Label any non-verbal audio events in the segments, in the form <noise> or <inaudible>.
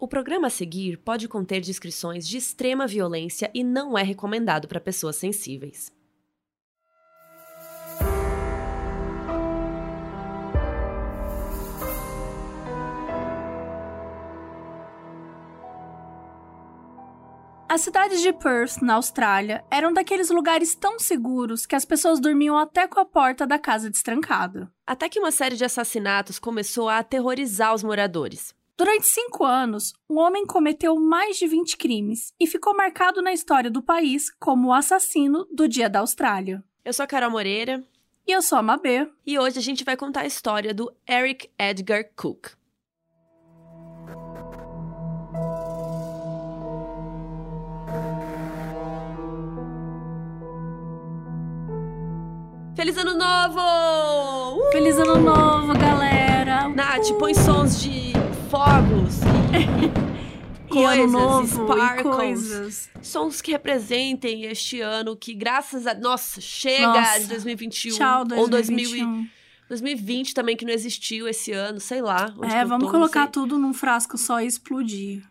O programa a seguir pode conter descrições de extrema violência e não é recomendado para pessoas sensíveis. A cidade de Perth, na Austrália, era um daqueles lugares tão seguros que as pessoas dormiam até com a porta da casa destrancada. Até que uma série de assassinatos começou a aterrorizar os moradores. Durante cinco anos, um homem cometeu mais de 20 crimes e ficou marcado na história do país como o assassino do Dia da Austrália. Eu sou a Carol Moreira. E eu sou a Mabê. E hoje a gente vai contar a história do Eric Edgar Cook. Feliz Ano Novo! Uh! Feliz Ano Novo, galera! Nath, põe sons de fogos e, <laughs> coisas, novo, sparkles, coisas. Sons que representem este ano que, graças a. Nossa, chega Nossa. de 2021. Tchau, 2021. Ou 2000, 2020 também, que não existiu esse ano, sei lá. É, vamos colocar tudo num frasco só e explodir.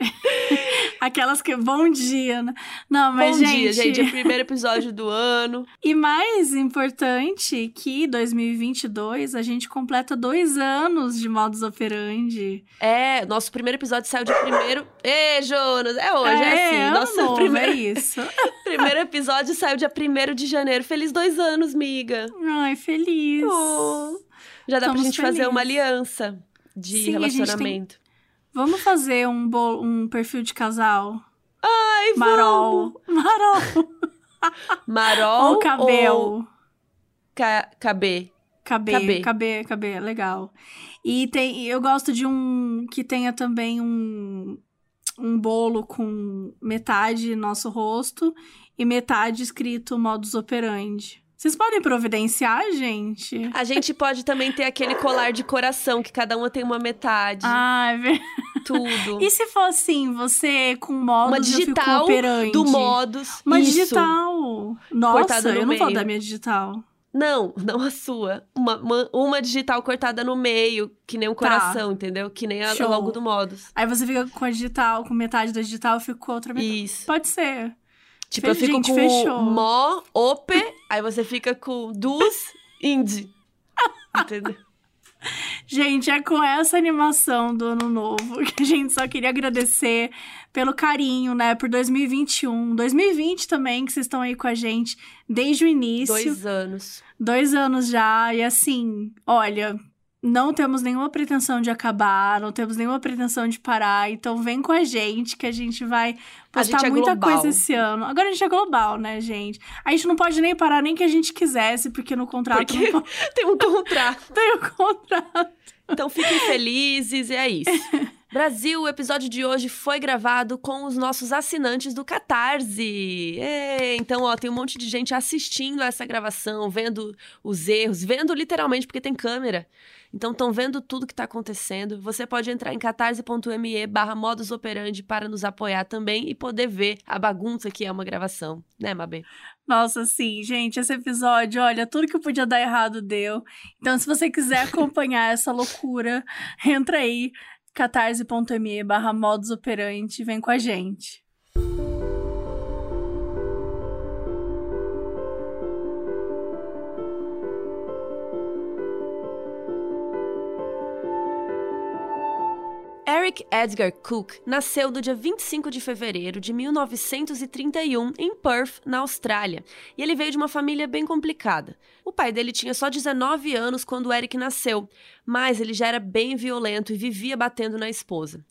<laughs> Aquelas que. Bom dia, né? Não, mas, Bom gente. dia, gente. É o primeiro <laughs> episódio do ano. E mais importante que 2022 a gente completa dois anos de modus operandi. É, nosso primeiro episódio saiu de primeiro. Ê, Jonas! É hoje, é, é assim. Nosso novo, primeiro... é isso. <laughs> primeiro episódio saiu dia 1 de janeiro. Feliz dois anos, miga. Ai, feliz. Oh. Já dá Estamos pra gente felizes. fazer uma aliança de Sim, relacionamento. Vamos fazer um, bolo, um perfil de casal? Ai, Marol. Vamos. <laughs> Marol. Marol ou Cabel. Ou... Ca cabê. Cabê, cabê, cabê, legal. E tem, eu gosto de um que tenha também um, um bolo com metade nosso rosto e metade escrito modus operandi. Vocês podem providenciar, gente? A gente pode também ter aquele colar de coração, que cada uma tem uma metade. Ah, é verdade. Tudo. E se for assim, você com modus, uma digital do modus. Uma Isso. digital. Nossa, eu não meio. vou dar minha digital. Não, não a sua. Uma, uma, uma, digital cortada no meio, que nem um tá. coração, entendeu? Que nem a, logo do modus. Aí você fica com a digital, com metade da digital, eu fico com a outra metade. Isso. Pode ser. Tipo, eu fico gente, com fechou. mó, ope, aí você fica com dus, indi. Entendeu? Gente, é com essa animação do ano novo que a gente só queria agradecer pelo carinho, né, por 2021, 2020 também, que vocês estão aí com a gente desde o início. Dois anos. Dois anos já, e assim, olha, não temos nenhuma pretensão de acabar, não temos nenhuma pretensão de parar. Então vem com a gente que a gente vai postar gente é muita global. coisa esse ano. Agora a gente é global, né, gente? A gente não pode nem parar nem que a gente quisesse, porque no contrato. Porque não... <laughs> tem um contrato. <laughs> tem um contrato. Então fiquem felizes e é isso. <laughs> Brasil, o episódio de hoje foi gravado com os nossos assinantes do Catarse. É, então, ó, tem um monte de gente assistindo a essa gravação, vendo os erros, vendo literalmente porque tem câmera. Então, estão vendo tudo que está acontecendo. Você pode entrar em catarse.me barra modus operandi para nos apoiar também e poder ver a bagunça que é uma gravação, né, Mabê? Nossa, sim, gente, esse episódio, olha, tudo que podia dar errado deu. Então, se você quiser <laughs> acompanhar essa loucura, entra aí, catarse.me barra modus operandi, vem com a gente. Eric Edgar Cook nasceu no dia 25 de fevereiro de 1931 em Perth, na Austrália, e ele veio de uma família bem complicada. O pai dele tinha só 19 anos quando Eric nasceu, mas ele já era bem violento e vivia batendo na esposa.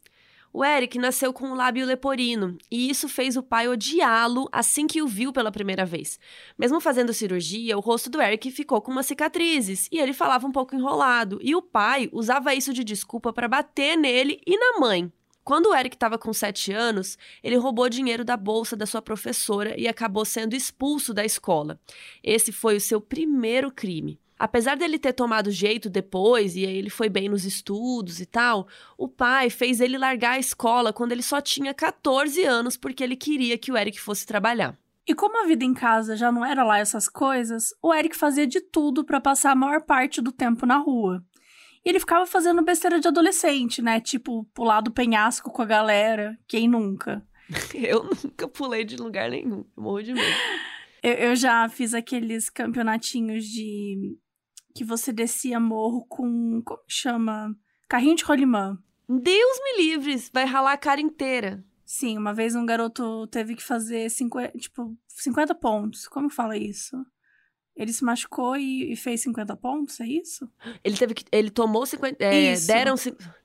O Eric nasceu com um lábio leporino e isso fez o pai odiá-lo assim que o viu pela primeira vez. Mesmo fazendo cirurgia, o rosto do Eric ficou com umas cicatrizes e ele falava um pouco enrolado, e o pai usava isso de desculpa para bater nele e na mãe. Quando o Eric estava com 7 anos, ele roubou dinheiro da bolsa da sua professora e acabou sendo expulso da escola. Esse foi o seu primeiro crime. Apesar dele ter tomado jeito depois e aí ele foi bem nos estudos e tal, o pai fez ele largar a escola quando ele só tinha 14 anos porque ele queria que o Eric fosse trabalhar. E como a vida em casa já não era lá essas coisas, o Eric fazia de tudo para passar a maior parte do tempo na rua. E ele ficava fazendo besteira de adolescente, né? Tipo, pular do penhasco com a galera. Quem nunca? <laughs> Eu nunca pulei de lugar nenhum. Eu morro de medo. <laughs> Eu, eu já fiz aqueles campeonatinhos de. Que você descia morro com. como chama? Carrinho de rolimã. Deus me livre, vai ralar a cara inteira. Sim, uma vez um garoto teve que fazer 50, tipo, 50 pontos. Como fala isso? Ele se machucou e, e, fez 50 pontos, é isso? Ele teve que. Ele tomou 50. É, deram.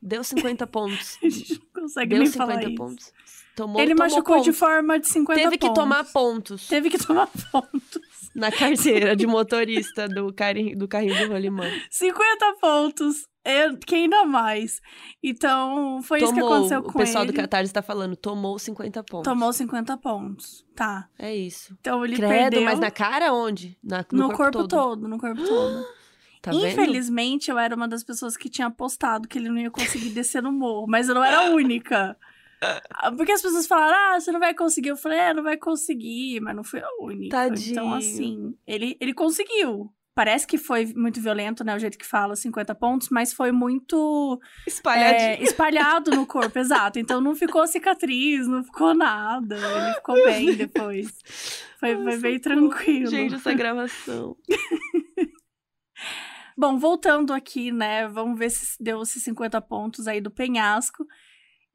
Deu 50 pontos. <laughs> A gente não consegue deu nem 50 falar pontos. Isso. Tomou, ele tomou machucou pontos. de forma de 50 Teve pontos. que tomar pontos. Teve que tomar <laughs> pontos. <laughs> Na carteira de motorista do, carrinho, do carrinho de rolimã. 50 pontos. É, que ainda mais. Então, foi tomou, isso que aconteceu com ele. O pessoal ele. do Catarse está falando, tomou 50 pontos. Tomou 50 pontos. Tá. É isso. Então ele Credo, perdeu. mas na cara onde? Na, no, no, corpo, corpo todo. todo. No corpo todo. <gasps> Tá Infelizmente, eu era uma das pessoas que tinha apostado que ele não ia conseguir descer no morro, mas eu não era a única. <laughs> Porque as pessoas falaram, ah, você não vai conseguir. Eu falei, é, não vai conseguir, mas não fui a única. Tadinho. Então, assim, ele, ele conseguiu. Parece que foi muito violento, né? O jeito que fala, 50 pontos, mas foi muito. É, espalhado no corpo, exato. Então não ficou cicatriz, não ficou nada. Ele ficou bem depois. Foi, Nossa, foi bem tranquilo. Gente, essa gravação. <laughs> Bom, voltando aqui, né? Vamos ver se deu esses 50 pontos aí do penhasco.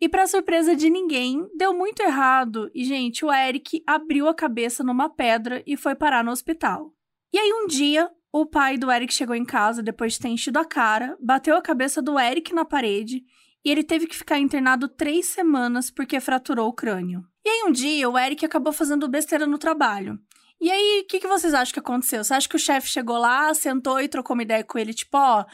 E para surpresa de ninguém, deu muito errado e, gente, o Eric abriu a cabeça numa pedra e foi parar no hospital. E aí, um dia, o pai do Eric chegou em casa depois de ter enchido a cara, bateu a cabeça do Eric na parede e ele teve que ficar internado três semanas porque fraturou o crânio. E aí, um dia, o Eric acabou fazendo besteira no trabalho. E aí, o que, que vocês acham que aconteceu? Você acha que o chefe chegou lá, sentou e trocou uma ideia com ele, tipo, ó,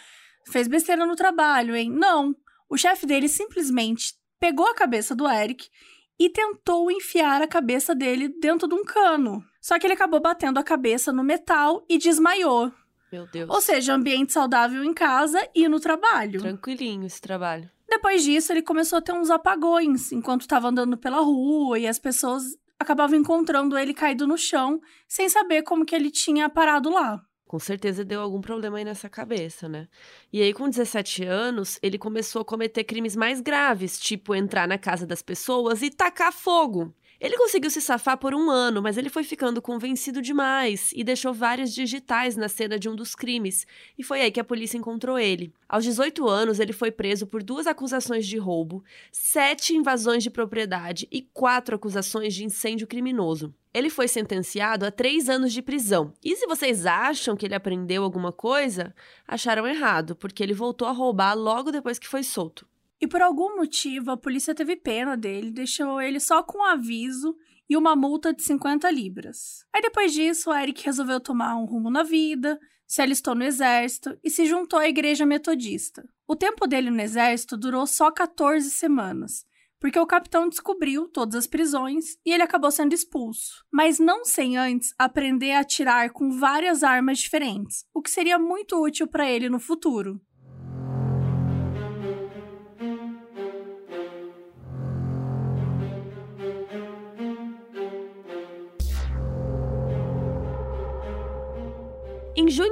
fez besteira no trabalho, hein? Não. O chefe dele simplesmente pegou a cabeça do Eric e tentou enfiar a cabeça dele dentro de um cano. Só que ele acabou batendo a cabeça no metal e desmaiou. Meu Deus. Ou seja, ambiente saudável em casa e no trabalho. Tranquilinho esse trabalho. Depois disso, ele começou a ter uns apagões enquanto estava andando pela rua e as pessoas acabavam encontrando ele caído no chão, sem saber como que ele tinha parado lá com certeza deu algum problema aí nessa cabeça, né? E aí, com 17 anos, ele começou a cometer crimes mais graves, tipo entrar na casa das pessoas e tacar fogo. Ele conseguiu se safar por um ano, mas ele foi ficando convencido demais e deixou várias digitais na cena de um dos crimes, e foi aí que a polícia encontrou ele. Aos 18 anos, ele foi preso por duas acusações de roubo, sete invasões de propriedade e quatro acusações de incêndio criminoso. Ele foi sentenciado a três anos de prisão. E se vocês acham que ele aprendeu alguma coisa, acharam errado, porque ele voltou a roubar logo depois que foi solto. E por algum motivo, a polícia teve pena dele, deixou ele só com um aviso e uma multa de 50 libras. Aí depois disso, o Eric resolveu tomar um rumo na vida, se alistou no exército e se juntou à igreja metodista. O tempo dele no exército durou só 14 semanas, porque o capitão descobriu todas as prisões e ele acabou sendo expulso, mas não sem antes aprender a atirar com várias armas diferentes, o que seria muito útil para ele no futuro.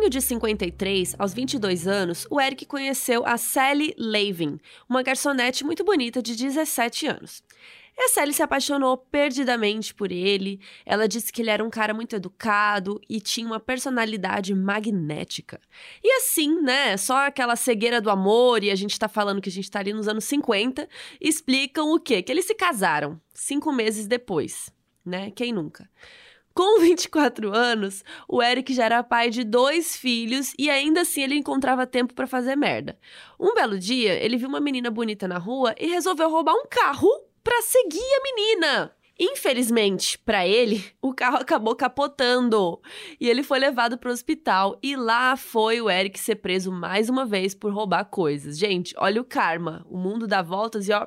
Junho de 53, aos 22 anos, o Eric conheceu a Sally Lavin, uma garçonete muito bonita de 17 anos. E a Sally se apaixonou perdidamente por ele. Ela disse que ele era um cara muito educado e tinha uma personalidade magnética. E assim, né? Só aquela cegueira do amor, e a gente tá falando que a gente tá ali nos anos 50, explicam o quê? Que eles se casaram cinco meses depois, né? Quem nunca? Com 24 anos, o Eric já era pai de dois filhos e ainda assim ele encontrava tempo para fazer merda. Um belo dia, ele viu uma menina bonita na rua e resolveu roubar um carro para seguir a menina. Infelizmente, para ele, o carro acabou capotando e ele foi levado para o hospital e lá foi o Eric ser preso mais uma vez por roubar coisas. Gente, olha o karma, o mundo dá voltas e ó,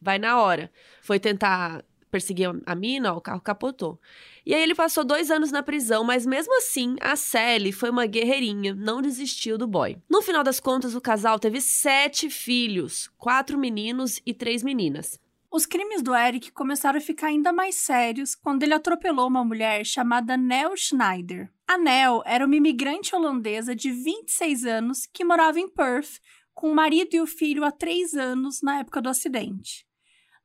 vai na hora. Foi tentar perseguir a mina, ó, o carro capotou. E aí ele passou dois anos na prisão, mas mesmo assim, a Sally foi uma guerreirinha, não desistiu do boy. No final das contas, o casal teve sete filhos, quatro meninos e três meninas. Os crimes do Eric começaram a ficar ainda mais sérios quando ele atropelou uma mulher chamada Nell Schneider. A Nell era uma imigrante holandesa de 26 anos que morava em Perth com o marido e o filho há três anos na época do acidente.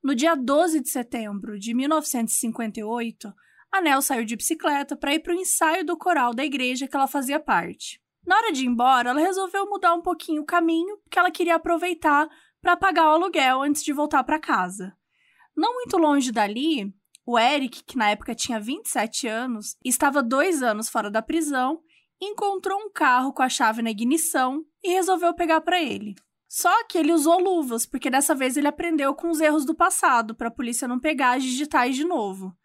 No dia 12 de setembro de 1958, a Nel saiu de bicicleta para ir para o ensaio do coral da igreja que ela fazia parte. Na hora de ir embora, ela resolveu mudar um pouquinho o caminho, porque ela queria aproveitar para pagar o aluguel antes de voltar para casa. Não muito longe dali, o Eric, que na época tinha 27 anos, estava dois anos fora da prisão, encontrou um carro com a chave na ignição e resolveu pegar para ele. Só que ele usou luvas, porque dessa vez ele aprendeu com os erros do passado, para a polícia não pegar as digitais de novo.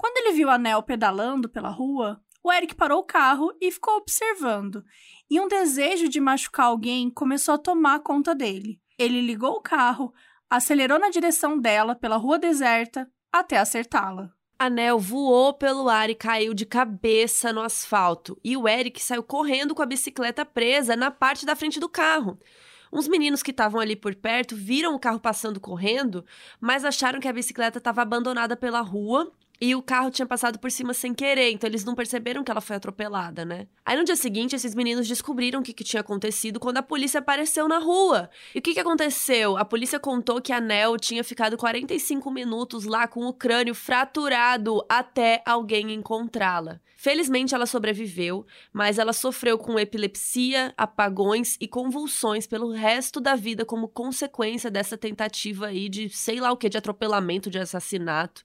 Quando ele viu a Nel pedalando pela rua, o Eric parou o carro e ficou observando. E um desejo de machucar alguém começou a tomar conta dele. Ele ligou o carro, acelerou na direção dela pela rua deserta até acertá-la. A Nel voou pelo ar e caiu de cabeça no asfalto. E o Eric saiu correndo com a bicicleta presa na parte da frente do carro. Uns meninos que estavam ali por perto viram o carro passando correndo, mas acharam que a bicicleta estava abandonada pela rua e o carro tinha passado por cima sem querer, então eles não perceberam que ela foi atropelada, né? Aí no dia seguinte, esses meninos descobriram o que, que tinha acontecido quando a polícia apareceu na rua. E o que, que aconteceu? A polícia contou que a Nel tinha ficado 45 minutos lá com o crânio fraturado até alguém encontrá-la. Felizmente ela sobreviveu, mas ela sofreu com epilepsia, apagões e convulsões pelo resto da vida como consequência dessa tentativa aí de sei lá o que, de atropelamento, de assassinato.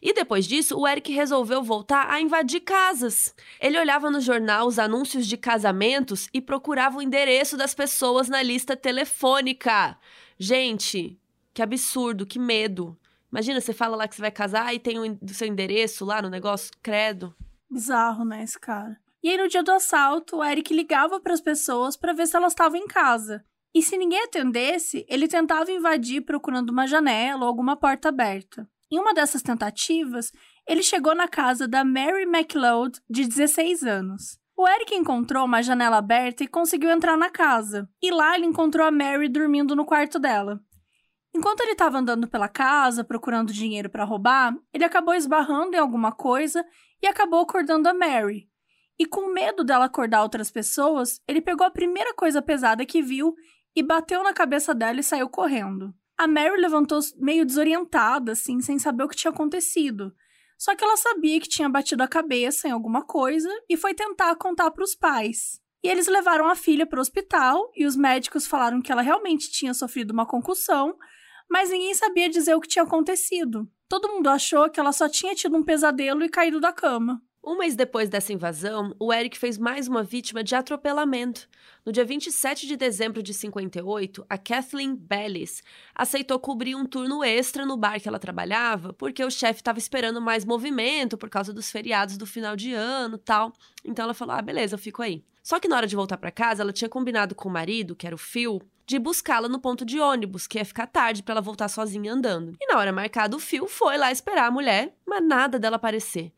E depois disso, o Eric resolveu voltar a invadir casas. Ele olhava no jornal os anúncios de casamentos e procurava o endereço das pessoas na lista telefônica. Gente, que absurdo, que medo. Imagina, você fala lá que você vai casar e tem o seu endereço lá no negócio, credo. Bizarro, né, esse cara. E aí, no dia do assalto, o Eric ligava para as pessoas para ver se elas estavam em casa. E se ninguém atendesse, ele tentava invadir procurando uma janela ou alguma porta aberta. Em uma dessas tentativas, ele chegou na casa da Mary McLeod, de 16 anos. O Eric encontrou uma janela aberta e conseguiu entrar na casa. E lá ele encontrou a Mary dormindo no quarto dela. Enquanto ele estava andando pela casa, procurando dinheiro para roubar, ele acabou esbarrando em alguma coisa e acabou acordando a Mary. E com medo dela acordar outras pessoas, ele pegou a primeira coisa pesada que viu e bateu na cabeça dela e saiu correndo. A Mary levantou meio desorientada, assim, sem saber o que tinha acontecido. Só que ela sabia que tinha batido a cabeça em alguma coisa e foi tentar contar para os pais. E eles levaram a filha para o hospital e os médicos falaram que ela realmente tinha sofrido uma concussão, mas ninguém sabia dizer o que tinha acontecido. Todo mundo achou que ela só tinha tido um pesadelo e caído da cama. Um mês depois dessa invasão, o Eric fez mais uma vítima de atropelamento. No dia 27 de dezembro de 58, a Kathleen Bellis aceitou cobrir um turno extra no bar que ela trabalhava, porque o chefe estava esperando mais movimento por causa dos feriados do final de ano tal. Então ela falou: ah, beleza, eu fico aí. Só que na hora de voltar para casa, ela tinha combinado com o marido, que era o Phil, de buscá-la no ponto de ônibus, que ia ficar tarde para ela voltar sozinha andando. E na hora marcada, o Phil foi lá esperar a mulher, mas nada dela aparecer.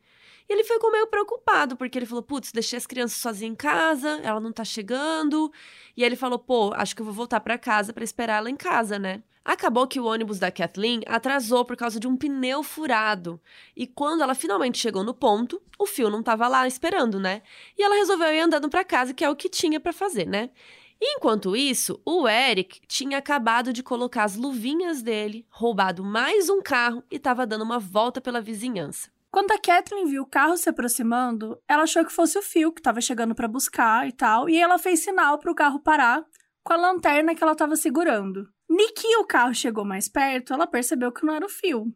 E ele ficou meio preocupado, porque ele falou: putz, deixei as crianças sozinhas em casa, ela não tá chegando. E aí ele falou: pô, acho que eu vou voltar para casa para esperar ela em casa, né? Acabou que o ônibus da Kathleen atrasou por causa de um pneu furado. E quando ela finalmente chegou no ponto, o fio não estava lá esperando, né? E ela resolveu ir andando para casa, que é o que tinha para fazer, né? Enquanto isso, o Eric tinha acabado de colocar as luvinhas dele, roubado mais um carro e estava dando uma volta pela vizinhança. Quando a Kathleen viu o carro se aproximando, ela achou que fosse o Phil que estava chegando para buscar e tal, e ela fez sinal para o carro parar com a lanterna que ela estava segurando. Niki o carro chegou mais perto, ela percebeu que não era o Phil,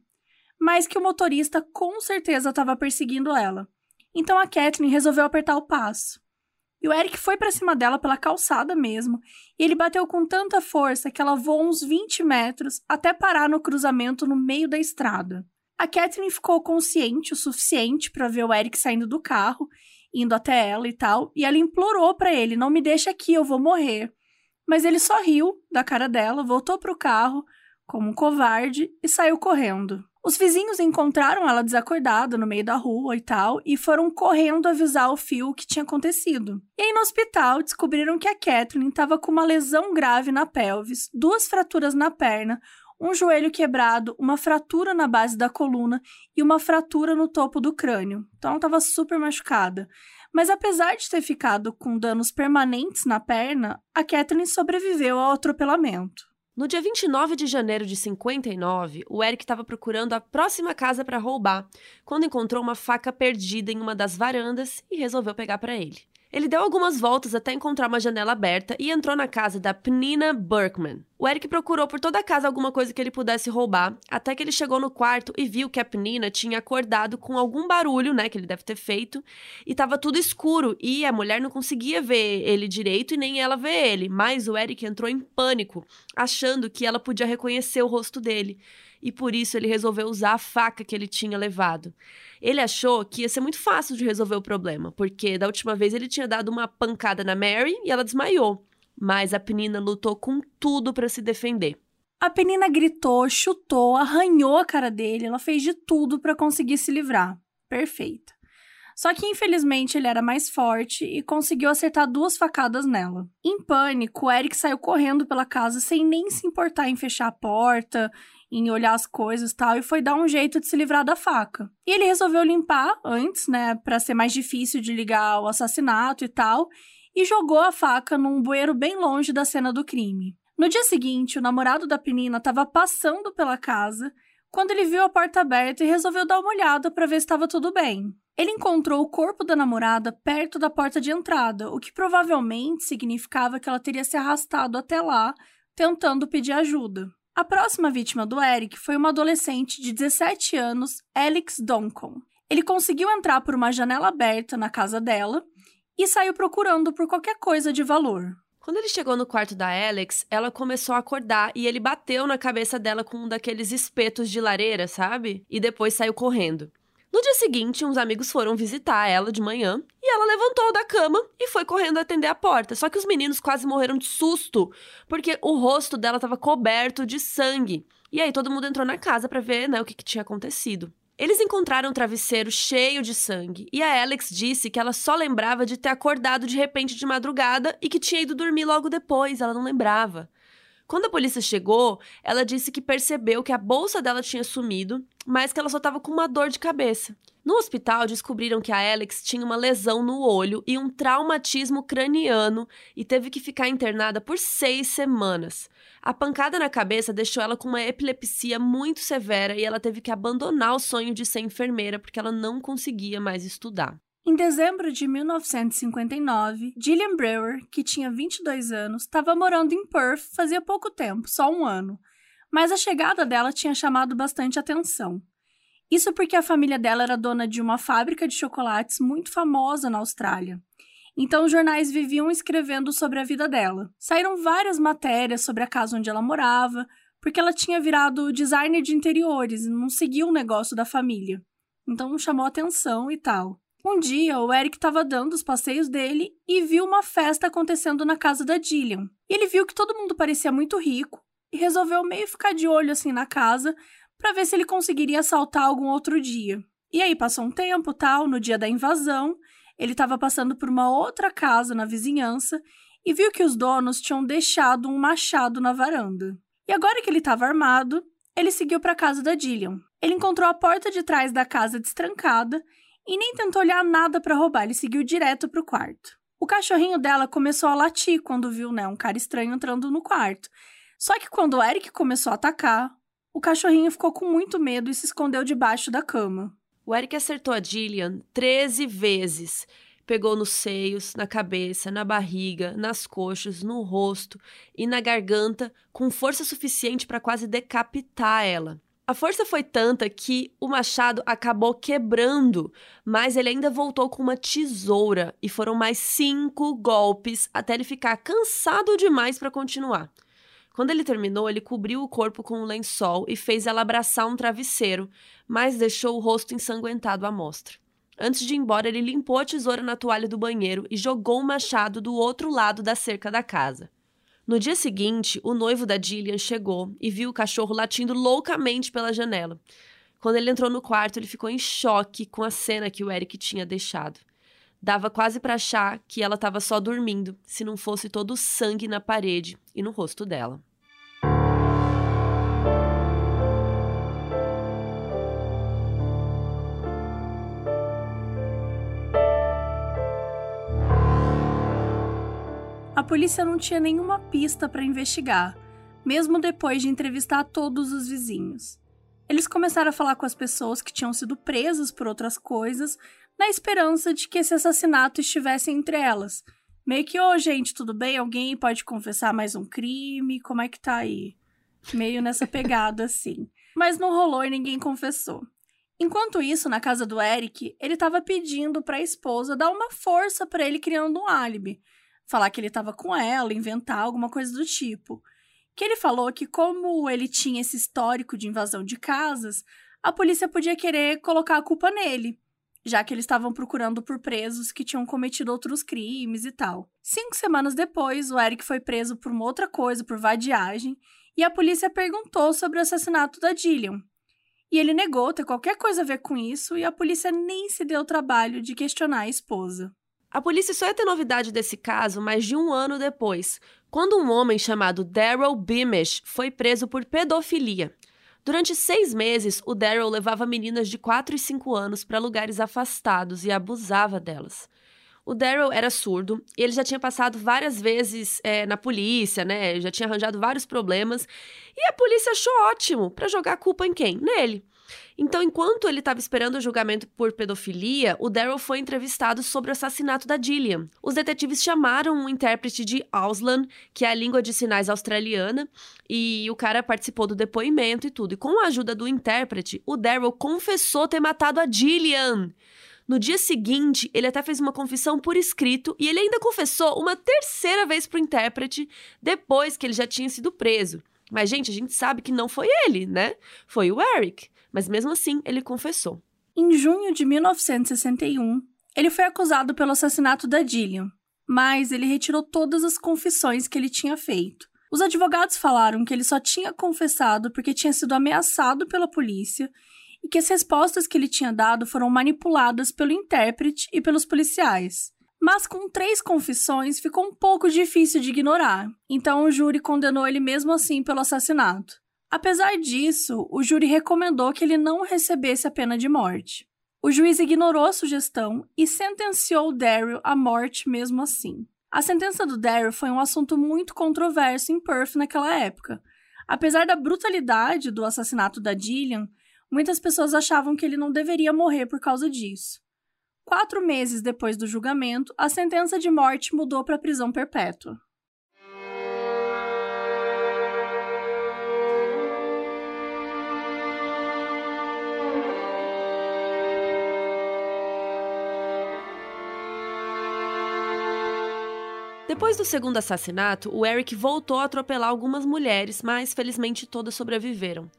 mas que o motorista com certeza estava perseguindo ela. Então a Kathleen resolveu apertar o passo. E o Eric foi para cima dela pela calçada mesmo, e ele bateu com tanta força que ela voou uns 20 metros até parar no cruzamento no meio da estrada. A Catherine ficou consciente o suficiente para ver o Eric saindo do carro, indo até ela e tal, e ela implorou para ele: "Não me deixe aqui, eu vou morrer". Mas ele só riu da cara dela, voltou pro carro como um covarde e saiu correndo. Os vizinhos encontraram ela desacordada no meio da rua e tal, e foram correndo avisar o Phil o que tinha acontecido. E aí no hospital descobriram que a Catherine estava com uma lesão grave na pelvis, duas fraturas na perna, um joelho quebrado, uma fratura na base da coluna e uma fratura no topo do crânio. Então ela estava super machucada. Mas apesar de ter ficado com danos permanentes na perna, a Kathleen sobreviveu ao atropelamento. No dia 29 de janeiro de 59, o Eric estava procurando a próxima casa para roubar, quando encontrou uma faca perdida em uma das varandas e resolveu pegar para ele. Ele deu algumas voltas até encontrar uma janela aberta e entrou na casa da Pnina Berkman. O Eric procurou por toda a casa alguma coisa que ele pudesse roubar, até que ele chegou no quarto e viu que a Pnina tinha acordado com algum barulho, né, que ele deve ter feito, e estava tudo escuro e a mulher não conseguia ver ele direito e nem ela ver ele, mas o Eric entrou em pânico, achando que ela podia reconhecer o rosto dele e por isso ele resolveu usar a faca que ele tinha levado. Ele achou que ia ser muito fácil de resolver o problema, porque da última vez ele tinha dado uma pancada na Mary e ela desmaiou. Mas a Penina lutou com tudo para se defender. A Penina gritou, chutou, arranhou a cara dele, ela fez de tudo para conseguir se livrar. Perfeita. Só que infelizmente ele era mais forte e conseguiu acertar duas facadas nela. Em pânico, Eric saiu correndo pela casa sem nem se importar em fechar a porta em olhar as coisas e tal, e foi dar um jeito de se livrar da faca. E ele resolveu limpar antes, né, para ser mais difícil de ligar o assassinato e tal, e jogou a faca num bueiro bem longe da cena do crime. No dia seguinte, o namorado da Penina estava passando pela casa quando ele viu a porta aberta e resolveu dar uma olhada para ver se estava tudo bem. Ele encontrou o corpo da namorada perto da porta de entrada, o que provavelmente significava que ela teria se arrastado até lá, tentando pedir ajuda. A próxima vítima do Eric foi uma adolescente de 17 anos, Alex Doncon. Ele conseguiu entrar por uma janela aberta na casa dela e saiu procurando por qualquer coisa de valor. Quando ele chegou no quarto da Alex, ela começou a acordar e ele bateu na cabeça dela com um daqueles espetos de lareira, sabe? E depois saiu correndo. No dia seguinte, uns amigos foram visitar ela de manhã e ela levantou da cama e foi correndo atender a porta. Só que os meninos quase morreram de susto, porque o rosto dela estava coberto de sangue. E aí todo mundo entrou na casa para ver, né, o que, que tinha acontecido. Eles encontraram um travesseiro cheio de sangue e a Alex disse que ela só lembrava de ter acordado de repente de madrugada e que tinha ido dormir logo depois, ela não lembrava. Quando a polícia chegou, ela disse que percebeu que a bolsa dela tinha sumido, mas que ela só estava com uma dor de cabeça. No hospital, descobriram que a Alex tinha uma lesão no olho e um traumatismo craniano e teve que ficar internada por seis semanas. A pancada na cabeça deixou ela com uma epilepsia muito severa e ela teve que abandonar o sonho de ser enfermeira porque ela não conseguia mais estudar. Em dezembro de 1959, Gillian Brewer, que tinha 22 anos, estava morando em Perth fazia pouco tempo, só um ano, mas a chegada dela tinha chamado bastante atenção. Isso porque a família dela era dona de uma fábrica de chocolates muito famosa na Austrália. Então os jornais viviam escrevendo sobre a vida dela. Saíram várias matérias sobre a casa onde ela morava, porque ela tinha virado designer de interiores e não seguia o negócio da família. Então chamou atenção e tal. Um dia, o Eric estava dando os passeios dele e viu uma festa acontecendo na casa da Gillian. E ele viu que todo mundo parecia muito rico e resolveu meio ficar de olho assim na casa para ver se ele conseguiria assaltar algum outro dia. E aí passou um tempo, tal, no dia da invasão, ele estava passando por uma outra casa na vizinhança e viu que os donos tinham deixado um machado na varanda. E agora que ele estava armado, ele seguiu para a casa da Gillian. Ele encontrou a porta de trás da casa destrancada e nem tentou olhar nada para roubar, ele seguiu direto para o quarto. O cachorrinho dela começou a latir quando viu né, um cara estranho entrando no quarto. Só que quando o Eric começou a atacar, o cachorrinho ficou com muito medo e se escondeu debaixo da cama. O Eric acertou a Gillian 13 vezes. Pegou nos seios, na cabeça, na barriga, nas coxas, no rosto e na garganta, com força suficiente para quase decapitar ela. A força foi tanta que o machado acabou quebrando, mas ele ainda voltou com uma tesoura e foram mais cinco golpes até ele ficar cansado demais para continuar. Quando ele terminou, ele cobriu o corpo com um lençol e fez ela abraçar um travesseiro, mas deixou o rosto ensanguentado à mostra. Antes de ir embora, ele limpou a tesoura na toalha do banheiro e jogou o machado do outro lado da cerca da casa. No dia seguinte, o noivo da Gillian chegou e viu o cachorro latindo loucamente pela janela. Quando ele entrou no quarto, ele ficou em choque com a cena que o Eric tinha deixado. Dava quase para achar que ela estava só dormindo, se não fosse todo o sangue na parede e no rosto dela. Polícia não tinha nenhuma pista para investigar, mesmo depois de entrevistar todos os vizinhos. Eles começaram a falar com as pessoas que tinham sido presas por outras coisas, na esperança de que esse assassinato estivesse entre elas. Meio que, ô oh, gente, tudo bem? Alguém pode confessar mais um crime? Como é que tá aí? Meio nessa pegada <laughs> assim. Mas não rolou e ninguém confessou. Enquanto isso, na casa do Eric, ele estava pedindo para a esposa dar uma força para ele criando um álibi, falar que ele estava com ela, inventar alguma coisa do tipo. Que ele falou que como ele tinha esse histórico de invasão de casas, a polícia podia querer colocar a culpa nele, já que eles estavam procurando por presos que tinham cometido outros crimes e tal. Cinco semanas depois, o Eric foi preso por uma outra coisa, por vadiagem, e a polícia perguntou sobre o assassinato da Gillian, e ele negou ter qualquer coisa a ver com isso e a polícia nem se deu o trabalho de questionar a esposa. A polícia só ia ter novidade desse caso mais de um ano depois, quando um homem chamado Daryl Beamish foi preso por pedofilia. Durante seis meses, o Daryl levava meninas de 4 e 5 anos para lugares afastados e abusava delas. O Daryl era surdo e ele já tinha passado várias vezes é, na polícia, né? Já tinha arranjado vários problemas. E a polícia achou ótimo para jogar a culpa em quem? Nele. Então, enquanto ele estava esperando o julgamento por pedofilia, o Daryl foi entrevistado sobre o assassinato da Gillian. Os detetives chamaram um intérprete de Auslan, que é a língua de sinais australiana, e o cara participou do depoimento e tudo. E com a ajuda do intérprete, o Daryl confessou ter matado a Gillian. No dia seguinte, ele até fez uma confissão por escrito e ele ainda confessou uma terceira vez pro intérprete depois que ele já tinha sido preso. Mas, gente, a gente sabe que não foi ele, né? Foi o Eric. Mas mesmo assim, ele confessou. Em junho de 1961, ele foi acusado pelo assassinato da Gillian, mas ele retirou todas as confissões que ele tinha feito. Os advogados falaram que ele só tinha confessado porque tinha sido ameaçado pela polícia e que as respostas que ele tinha dado foram manipuladas pelo intérprete e pelos policiais. Mas com três confissões ficou um pouco difícil de ignorar, então o júri condenou ele mesmo assim pelo assassinato. Apesar disso, o júri recomendou que ele não recebesse a pena de morte. O juiz ignorou a sugestão e sentenciou Daryl à morte mesmo assim. A sentença do Daryl foi um assunto muito controverso em Perth naquela época. Apesar da brutalidade do assassinato da Gillian, Muitas pessoas achavam que ele não deveria morrer por causa disso. Quatro meses depois do julgamento, a sentença de morte mudou para prisão perpétua. Depois do segundo assassinato, o Eric voltou a atropelar algumas mulheres, mas felizmente todas sobreviveram.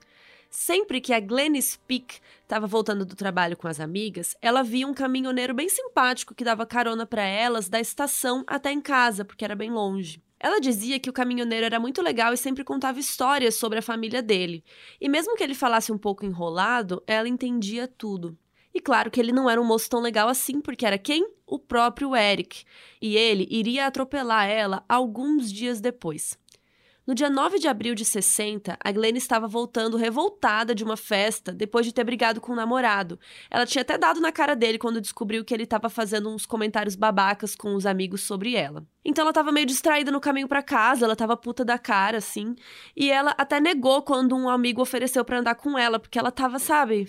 Sempre que a Glennis Peak estava voltando do trabalho com as amigas, ela via um caminhoneiro bem simpático que dava carona para elas da estação até em casa, porque era bem longe. Ela dizia que o caminhoneiro era muito legal e sempre contava histórias sobre a família dele. E mesmo que ele falasse um pouco enrolado, ela entendia tudo. E claro que ele não era um moço tão legal assim, porque era quem? O próprio Eric. E ele iria atropelar ela alguns dias depois. No dia 9 de abril de 60, a Glenn estava voltando revoltada de uma festa depois de ter brigado com o namorado. Ela tinha até dado na cara dele quando descobriu que ele estava fazendo uns comentários babacas com os amigos sobre ela. Então ela estava meio distraída no caminho para casa, ela estava puta da cara, assim. E ela até negou quando um amigo ofereceu para andar com ela, porque ela estava, sabe,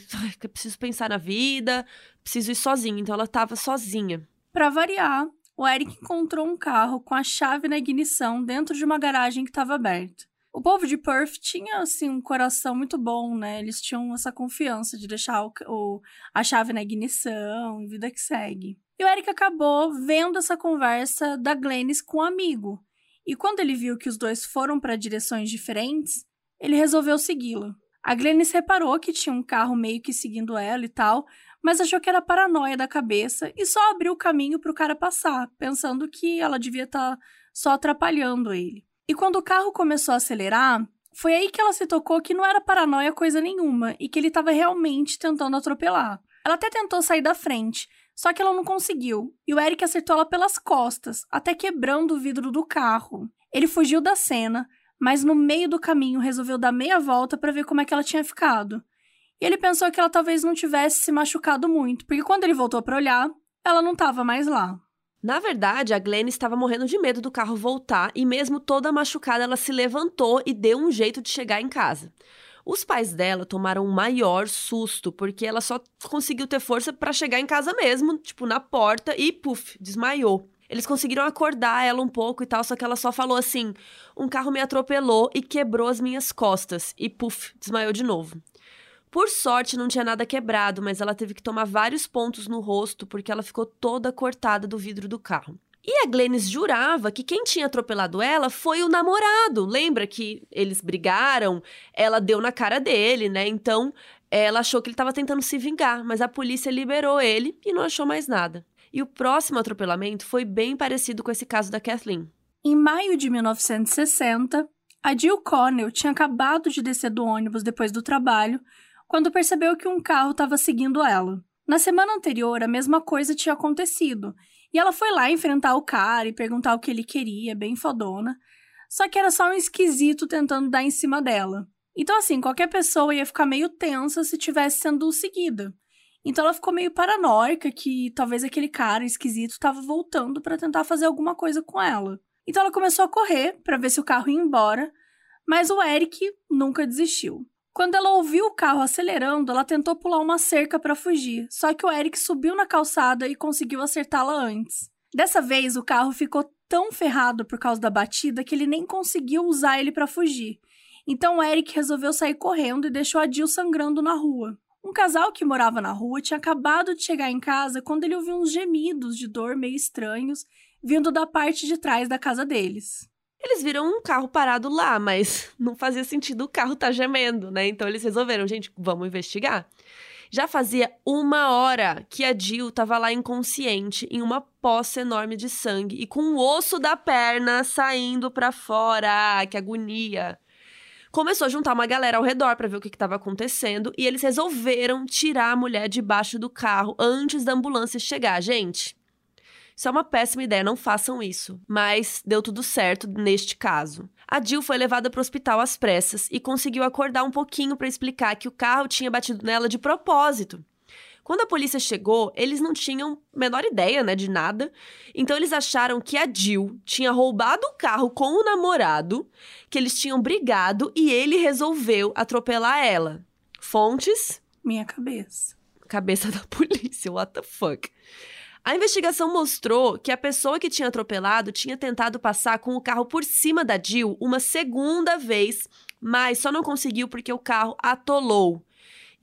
preciso pensar na vida, preciso ir sozinha. Então ela estava sozinha. Para variar, o Eric encontrou um carro com a chave na ignição dentro de uma garagem que estava aberta. O povo de Perth tinha, assim, um coração muito bom, né? Eles tinham essa confiança de deixar o, o, a chave na ignição e vida que segue. E o Eric acabou vendo essa conversa da Glennis com um amigo. E quando ele viu que os dois foram para direções diferentes, ele resolveu segui-la. A Glennis reparou que tinha um carro meio que seguindo ela e tal, mas achou que era paranoia da cabeça e só abriu o caminho para o cara passar, pensando que ela devia estar tá só atrapalhando ele. E quando o carro começou a acelerar, foi aí que ela se tocou que não era paranoia coisa nenhuma e que ele estava realmente tentando atropelar. Ela até tentou sair da frente, só que ela não conseguiu, e o Eric acertou ela pelas costas, até quebrando o vidro do carro. Ele fugiu da cena, mas no meio do caminho resolveu dar meia volta para ver como é que ela tinha ficado. E ele pensou que ela talvez não tivesse se machucado muito, porque quando ele voltou para olhar, ela não estava mais lá. Na verdade, a Glenn estava morrendo de medo do carro voltar e, mesmo toda machucada, ela se levantou e deu um jeito de chegar em casa. Os pais dela tomaram um maior susto, porque ela só conseguiu ter força para chegar em casa mesmo, tipo, na porta, e puf, desmaiou. Eles conseguiram acordar ela um pouco e tal, só que ela só falou assim: um carro me atropelou e quebrou as minhas costas. E puf, desmaiou de novo. Por sorte, não tinha nada quebrado, mas ela teve que tomar vários pontos no rosto porque ela ficou toda cortada do vidro do carro. E a Glennis jurava que quem tinha atropelado ela foi o namorado. Lembra que eles brigaram? Ela deu na cara dele, né? Então ela achou que ele estava tentando se vingar, mas a polícia liberou ele e não achou mais nada. E o próximo atropelamento foi bem parecido com esse caso da Kathleen. Em maio de 1960, a Jill Connell tinha acabado de descer do ônibus depois do trabalho quando percebeu que um carro estava seguindo ela. Na semana anterior, a mesma coisa tinha acontecido, e ela foi lá enfrentar o cara e perguntar o que ele queria, bem fodona. Só que era só um esquisito tentando dar em cima dela. Então, assim, qualquer pessoa ia ficar meio tensa se tivesse sendo seguida. Então ela ficou meio paranoica que talvez aquele cara esquisito estava voltando para tentar fazer alguma coisa com ela. Então ela começou a correr para ver se o carro ia embora, mas o Eric nunca desistiu. Quando ela ouviu o carro acelerando, ela tentou pular uma cerca para fugir, só que o Eric subiu na calçada e conseguiu acertá-la antes. Dessa vez, o carro ficou tão ferrado por causa da batida que ele nem conseguiu usar ele para fugir. Então o Eric resolveu sair correndo e deixou a Jill sangrando na rua. Um casal que morava na rua tinha acabado de chegar em casa quando ele ouviu uns gemidos de dor meio estranhos vindo da parte de trás da casa deles. Eles viram um carro parado lá, mas <laughs> não fazia sentido o carro estar tá gemendo, né? Então eles resolveram, gente, vamos investigar. Já fazia uma hora que a Jill estava lá inconsciente, em uma poça enorme de sangue e com o osso da perna saindo para fora. Que agonia! começou a juntar uma galera ao redor para ver o que estava acontecendo e eles resolveram tirar a mulher debaixo do carro antes da ambulância chegar. Gente, isso é uma péssima ideia, não façam isso. Mas deu tudo certo neste caso. A Jill foi levada para o hospital às pressas e conseguiu acordar um pouquinho para explicar que o carro tinha batido nela de propósito. Quando a polícia chegou, eles não tinham menor ideia, né, de nada. Então eles acharam que a Jill tinha roubado o carro com o namorado, que eles tinham brigado e ele resolveu atropelar ela. Fontes? Minha cabeça. Cabeça da <laughs> polícia, what the fuck? A investigação mostrou que a pessoa que tinha atropelado tinha tentado passar com o carro por cima da Jill uma segunda vez, mas só não conseguiu porque o carro atolou.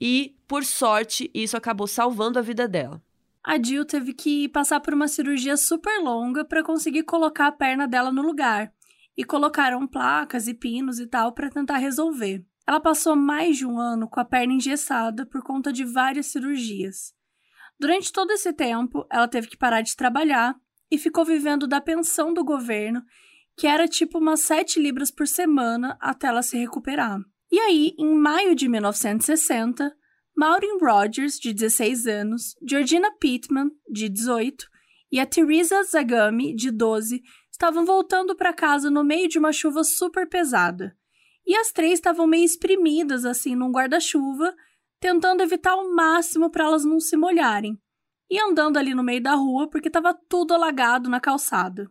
E, por sorte, isso acabou salvando a vida dela. A Jill teve que passar por uma cirurgia super longa para conseguir colocar a perna dela no lugar. E colocaram placas e pinos e tal para tentar resolver. Ela passou mais de um ano com a perna engessada por conta de várias cirurgias. Durante todo esse tempo, ela teve que parar de trabalhar e ficou vivendo da pensão do governo, que era tipo umas 7 libras por semana até ela se recuperar. E aí, em maio de 1960, Maureen Rogers, de 16 anos, Georgina Pittman, de 18, e a Teresa Zagami, de 12, estavam voltando para casa no meio de uma chuva super pesada. E as três estavam meio espremidas assim num guarda-chuva, tentando evitar ao máximo para elas não se molharem. E andando ali no meio da rua porque estava tudo alagado na calçada.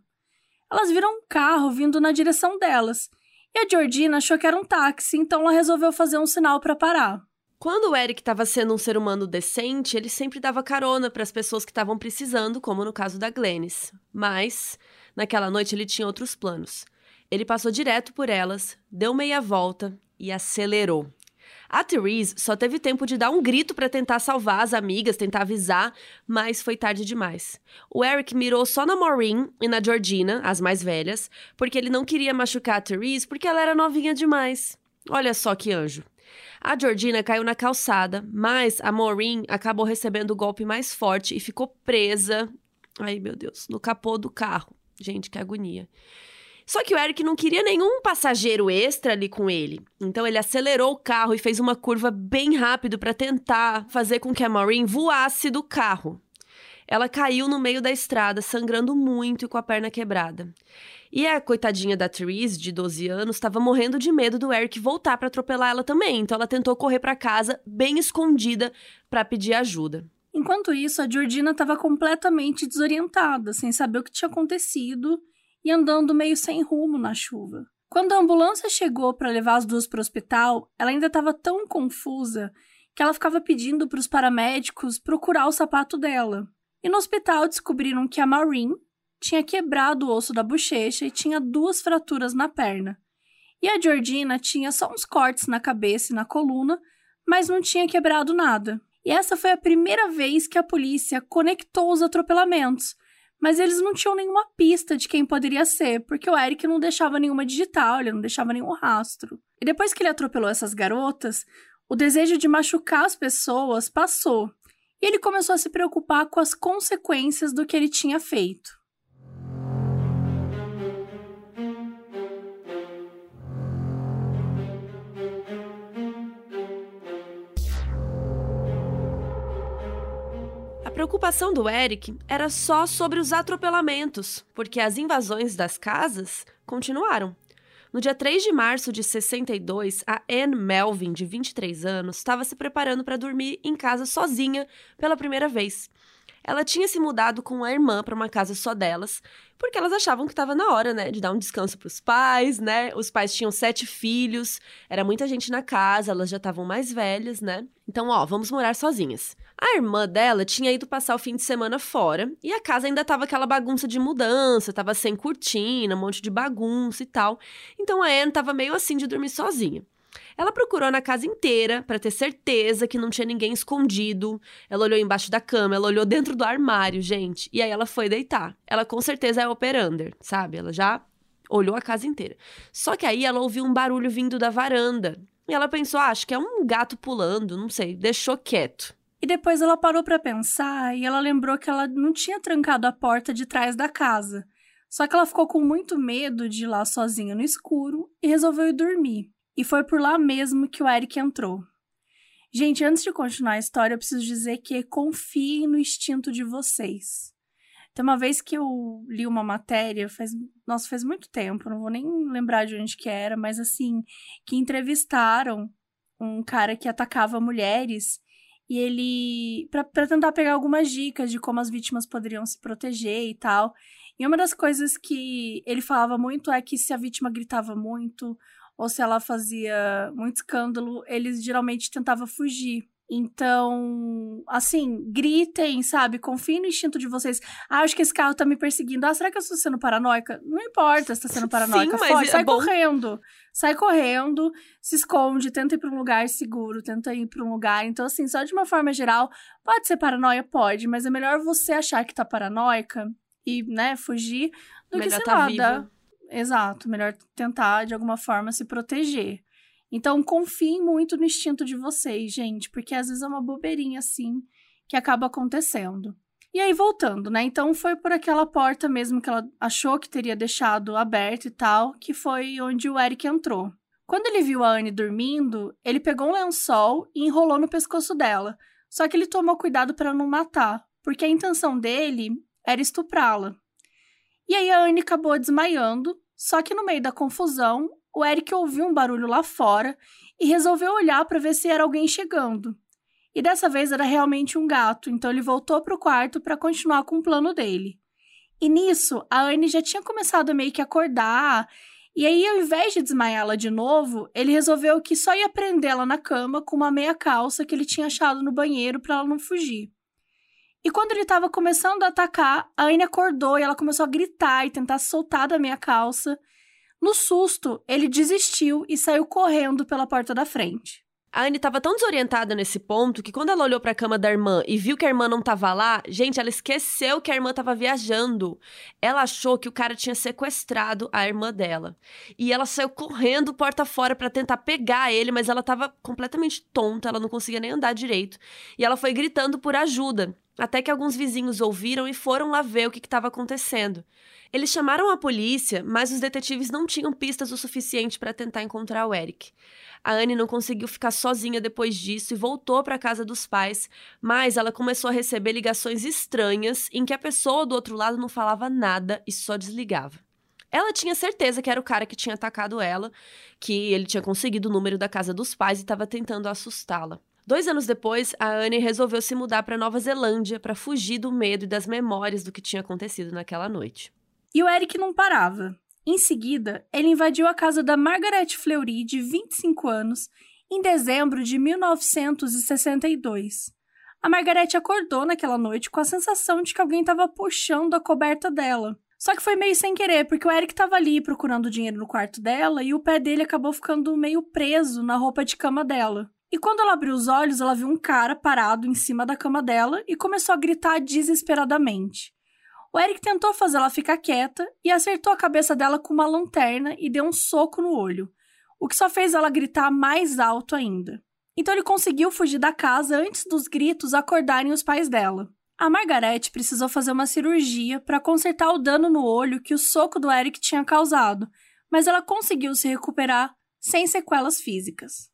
Elas viram um carro vindo na direção delas e a Georgina achou que era um táxi, então ela resolveu fazer um sinal para parar. Quando o Eric estava sendo um ser humano decente, ele sempre dava carona para as pessoas que estavam precisando, como no caso da Glennis. Mas, naquela noite, ele tinha outros planos. Ele passou direto por elas, deu meia volta e acelerou. A Therese só teve tempo de dar um grito para tentar salvar as amigas, tentar avisar, mas foi tarde demais. O Eric mirou só na Maureen e na Georgina, as mais velhas, porque ele não queria machucar a Therese porque ela era novinha demais. Olha só que anjo. A Georgina caiu na calçada, mas a Maureen acabou recebendo o golpe mais forte e ficou presa. Ai, meu Deus, no capô do carro. Gente, que agonia. Só que o Eric não queria nenhum passageiro extra ali com ele. Então ele acelerou o carro e fez uma curva bem rápido para tentar fazer com que a Maureen voasse do carro. Ela caiu no meio da estrada, sangrando muito e com a perna quebrada. E a coitadinha da Therese, de 12 anos, estava morrendo de medo do Eric voltar para atropelar ela também. Então ela tentou correr para casa, bem escondida, para pedir ajuda. Enquanto isso, a Georgina estava completamente desorientada, sem saber o que tinha acontecido e andando meio sem rumo na chuva. Quando a ambulância chegou para levar as duas para o hospital, ela ainda estava tão confusa que ela ficava pedindo para os paramédicos procurar o sapato dela. E no hospital descobriram que a Maureen tinha quebrado o osso da bochecha e tinha duas fraturas na perna. E a Georgina tinha só uns cortes na cabeça e na coluna, mas não tinha quebrado nada. E essa foi a primeira vez que a polícia conectou os atropelamentos, mas eles não tinham nenhuma pista de quem poderia ser, porque o Eric não deixava nenhuma digital, ele não deixava nenhum rastro. E depois que ele atropelou essas garotas, o desejo de machucar as pessoas passou, e ele começou a se preocupar com as consequências do que ele tinha feito. Preocupação do Eric era só sobre os atropelamentos, porque as invasões das casas continuaram. No dia 3 de março de 62, a Anne Melvin, de 23 anos, estava se preparando para dormir em casa sozinha pela primeira vez. Ela tinha se mudado com a irmã para uma casa só delas, porque elas achavam que estava na hora, né, de dar um descanso para os pais, né? Os pais tinham sete filhos, era muita gente na casa, elas já estavam mais velhas, né? Então, ó, vamos morar sozinhas. A irmã dela tinha ido passar o fim de semana fora e a casa ainda tava aquela bagunça de mudança, tava sem cortina, um monte de bagunça e tal. Então a Anne tava meio assim de dormir sozinha. Ela procurou na casa inteira para ter certeza que não tinha ninguém escondido. Ela olhou embaixo da cama, ela olhou dentro do armário, gente. E aí ela foi deitar. Ela com certeza é operander, sabe? Ela já olhou a casa inteira. Só que aí ela ouviu um barulho vindo da varanda. E ela pensou, ah, acho que é um gato pulando, não sei, deixou quieto. E depois ela parou para pensar e ela lembrou que ela não tinha trancado a porta de trás da casa. Só que ela ficou com muito medo de ir lá sozinha no escuro e resolveu ir dormir. E foi por lá mesmo que o Eric entrou. Gente, antes de continuar a história, eu preciso dizer que confiem no instinto de vocês. Tem uma vez que eu li uma matéria, faz, nossa, faz muito tempo, não vou nem lembrar de onde que era, mas assim, que entrevistaram um cara que atacava mulheres e ele para tentar pegar algumas dicas de como as vítimas poderiam se proteger e tal. E uma das coisas que ele falava muito é que se a vítima gritava muito ou se ela fazia muito escândalo, eles geralmente tentavam fugir. Então, assim, gritem, sabe? Confiem no instinto de vocês. Ah, acho que esse carro tá me perseguindo. Ah, será que eu estou sendo paranoica? Não importa se tá sendo <laughs> paranoica. Sim, Foge, é sai bom. correndo. Sai correndo, se esconde, tenta ir pra um lugar seguro, tenta ir pra um lugar. Então, assim, só de uma forma geral, pode ser paranoia? Pode, mas é melhor você achar que tá paranoica e, né, fugir do melhor que, sei tá lá, viva. Exato, melhor tentar de alguma forma se proteger. Então, confiem muito no instinto de vocês, gente, porque às vezes é uma bobeirinha assim que acaba acontecendo. E aí, voltando, né? Então, foi por aquela porta mesmo que ela achou que teria deixado aberta e tal, que foi onde o Eric entrou. Quando ele viu a Anne dormindo, ele pegou um lençol e enrolou no pescoço dela. Só que ele tomou cuidado para não matar, porque a intenção dele era estuprá-la. E aí a Anne acabou desmaiando, só que no meio da confusão, o Eric ouviu um barulho lá fora e resolveu olhar para ver se era alguém chegando. E dessa vez era realmente um gato, então ele voltou para o quarto para continuar com o plano dele. E nisso, a Anne já tinha começado a meio que acordar, e aí ao invés de desmaiá-la de novo, ele resolveu que só ia prendê-la na cama com uma meia calça que ele tinha achado no banheiro para ela não fugir. E quando ele estava começando a atacar, a Anne acordou e ela começou a gritar e tentar soltar da minha calça. No susto, ele desistiu e saiu correndo pela porta da frente. A Anne estava tão desorientada nesse ponto que quando ela olhou para a cama da irmã e viu que a irmã não estava lá, gente, ela esqueceu que a irmã estava viajando. Ela achou que o cara tinha sequestrado a irmã dela. E ela saiu correndo porta fora para tentar pegar ele, mas ela estava completamente tonta, ela não conseguia nem andar direito. E ela foi gritando por ajuda. Até que alguns vizinhos ouviram e foram lá ver o que estava acontecendo. Eles chamaram a polícia, mas os detetives não tinham pistas o suficiente para tentar encontrar o Eric. A Anne não conseguiu ficar sozinha depois disso e voltou para a casa dos pais, mas ela começou a receber ligações estranhas em que a pessoa do outro lado não falava nada e só desligava. Ela tinha certeza que era o cara que tinha atacado ela, que ele tinha conseguido o número da casa dos pais e estava tentando assustá-la. Dois anos depois, a Anne resolveu se mudar para Nova Zelândia para fugir do medo e das memórias do que tinha acontecido naquela noite. E o Eric não parava. Em seguida, ele invadiu a casa da Margaret Fleury, de 25 anos, em dezembro de 1962. A Margaret acordou naquela noite com a sensação de que alguém estava puxando a coberta dela. Só que foi meio sem querer, porque o Eric estava ali procurando dinheiro no quarto dela e o pé dele acabou ficando meio preso na roupa de cama dela. E quando ela abriu os olhos, ela viu um cara parado em cima da cama dela e começou a gritar desesperadamente. O Eric tentou fazer ela ficar quieta e acertou a cabeça dela com uma lanterna e deu um soco no olho, o que só fez ela gritar mais alto ainda. Então ele conseguiu fugir da casa antes dos gritos acordarem os pais dela. A Margaret precisou fazer uma cirurgia para consertar o dano no olho que o soco do Eric tinha causado, mas ela conseguiu se recuperar sem sequelas físicas.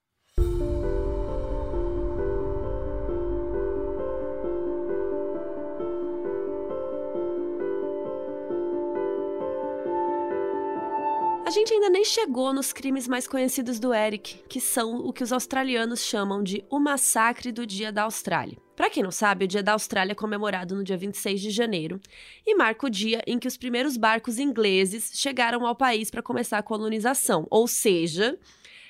A gente ainda nem chegou nos crimes mais conhecidos do Eric, que são o que os australianos chamam de o massacre do Dia da Austrália. Para quem não sabe, o Dia da Austrália é comemorado no dia 26 de janeiro e marca o dia em que os primeiros barcos ingleses chegaram ao país para começar a colonização, ou seja,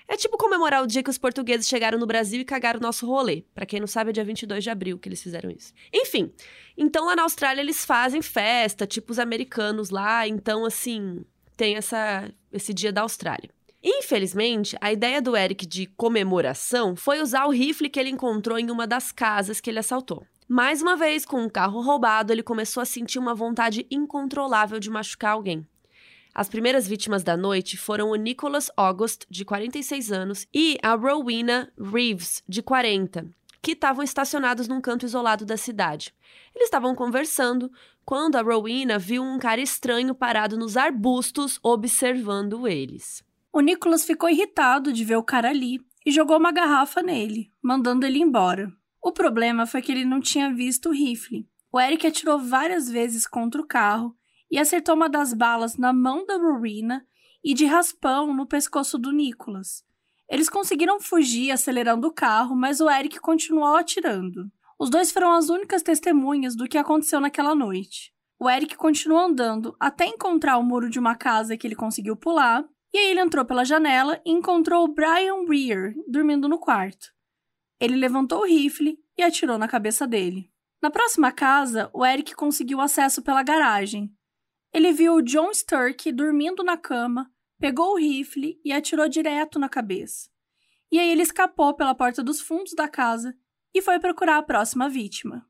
é tipo comemorar o dia que os portugueses chegaram no Brasil e cagaram o nosso rolê. Para quem não sabe, é dia 22 de abril que eles fizeram isso. Enfim, então lá na Austrália eles fazem festa, tipo os americanos lá, então assim, tem essa, esse dia da Austrália. Infelizmente, a ideia do Eric de comemoração foi usar o rifle que ele encontrou em uma das casas que ele assaltou. Mais uma vez, com um carro roubado, ele começou a sentir uma vontade incontrolável de machucar alguém. As primeiras vítimas da noite foram o Nicholas August, de 46 anos, e a Rowena Reeves, de 40, que estavam estacionados num canto isolado da cidade. Eles estavam conversando quando a Rowena viu um cara estranho parado nos arbustos observando eles. O Nicholas ficou irritado de ver o cara ali e jogou uma garrafa nele, mandando ele embora. O problema foi que ele não tinha visto o rifle. O Eric atirou várias vezes contra o carro e acertou uma das balas na mão da Rowena e de raspão no pescoço do Nicholas. Eles conseguiram fugir acelerando o carro, mas o Eric continuou atirando. Os dois foram as únicas testemunhas do que aconteceu naquela noite. O Eric continuou andando até encontrar o muro de uma casa que ele conseguiu pular, e aí ele entrou pela janela e encontrou o Brian Rear dormindo no quarto. Ele levantou o rifle e atirou na cabeça dele. Na próxima casa, o Eric conseguiu acesso pela garagem. Ele viu o John Sturk dormindo na cama pegou o rifle e atirou direto na cabeça. E aí ele escapou pela porta dos fundos da casa e foi procurar a próxima vítima.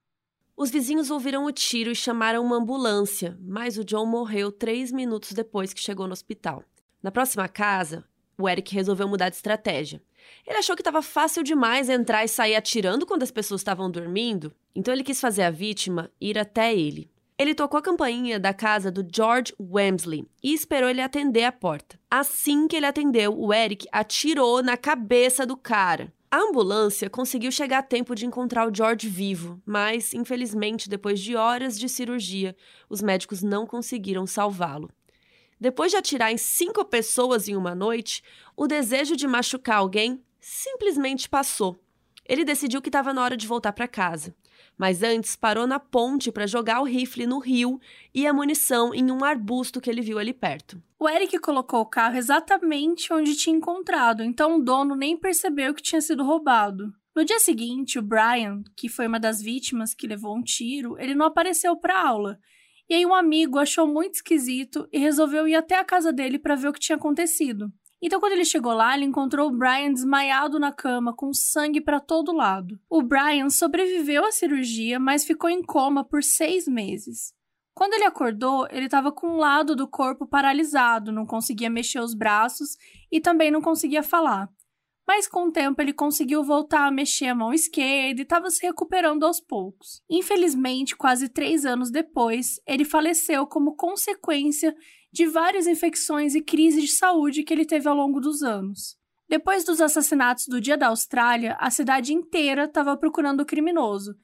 Os vizinhos ouviram o tiro e chamaram uma ambulância, mas o John morreu três minutos depois que chegou no hospital. Na próxima casa, o Eric resolveu mudar de estratégia. Ele achou que estava fácil demais entrar e sair atirando quando as pessoas estavam dormindo, então ele quis fazer a vítima ir até ele. Ele tocou a campainha da casa do George Wemsley e esperou ele atender a porta. Assim que ele atendeu, o Eric atirou na cabeça do cara. A ambulância conseguiu chegar a tempo de encontrar o George vivo, mas, infelizmente, depois de horas de cirurgia, os médicos não conseguiram salvá-lo. Depois de atirar em cinco pessoas em uma noite, o desejo de machucar alguém simplesmente passou. Ele decidiu que estava na hora de voltar para casa mas antes parou na ponte para jogar o rifle no rio e a munição em um arbusto que ele viu ali perto. O Eric colocou o carro exatamente onde tinha encontrado, então o dono nem percebeu que tinha sido roubado. No dia seguinte, o Brian, que foi uma das vítimas que levou um tiro, ele não apareceu para aula. E aí um amigo achou muito esquisito e resolveu ir até a casa dele para ver o que tinha acontecido. Então, quando ele chegou lá, ele encontrou o Brian desmaiado na cama, com sangue para todo lado. O Brian sobreviveu à cirurgia, mas ficou em coma por seis meses. Quando ele acordou, ele estava com um lado do corpo paralisado, não conseguia mexer os braços e também não conseguia falar. Mas com o tempo ele conseguiu voltar a mexer a mão esquerda e estava se recuperando aos poucos. Infelizmente, quase três anos depois, ele faleceu como consequência de várias infecções e crises de saúde que ele teve ao longo dos anos. Depois dos assassinatos do Dia da Austrália, a cidade inteira estava procurando o criminoso.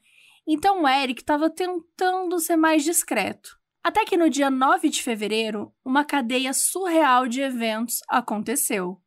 Então Eric estava tentando ser mais discreto. Até que no dia 9 de fevereiro, uma cadeia surreal de eventos aconteceu.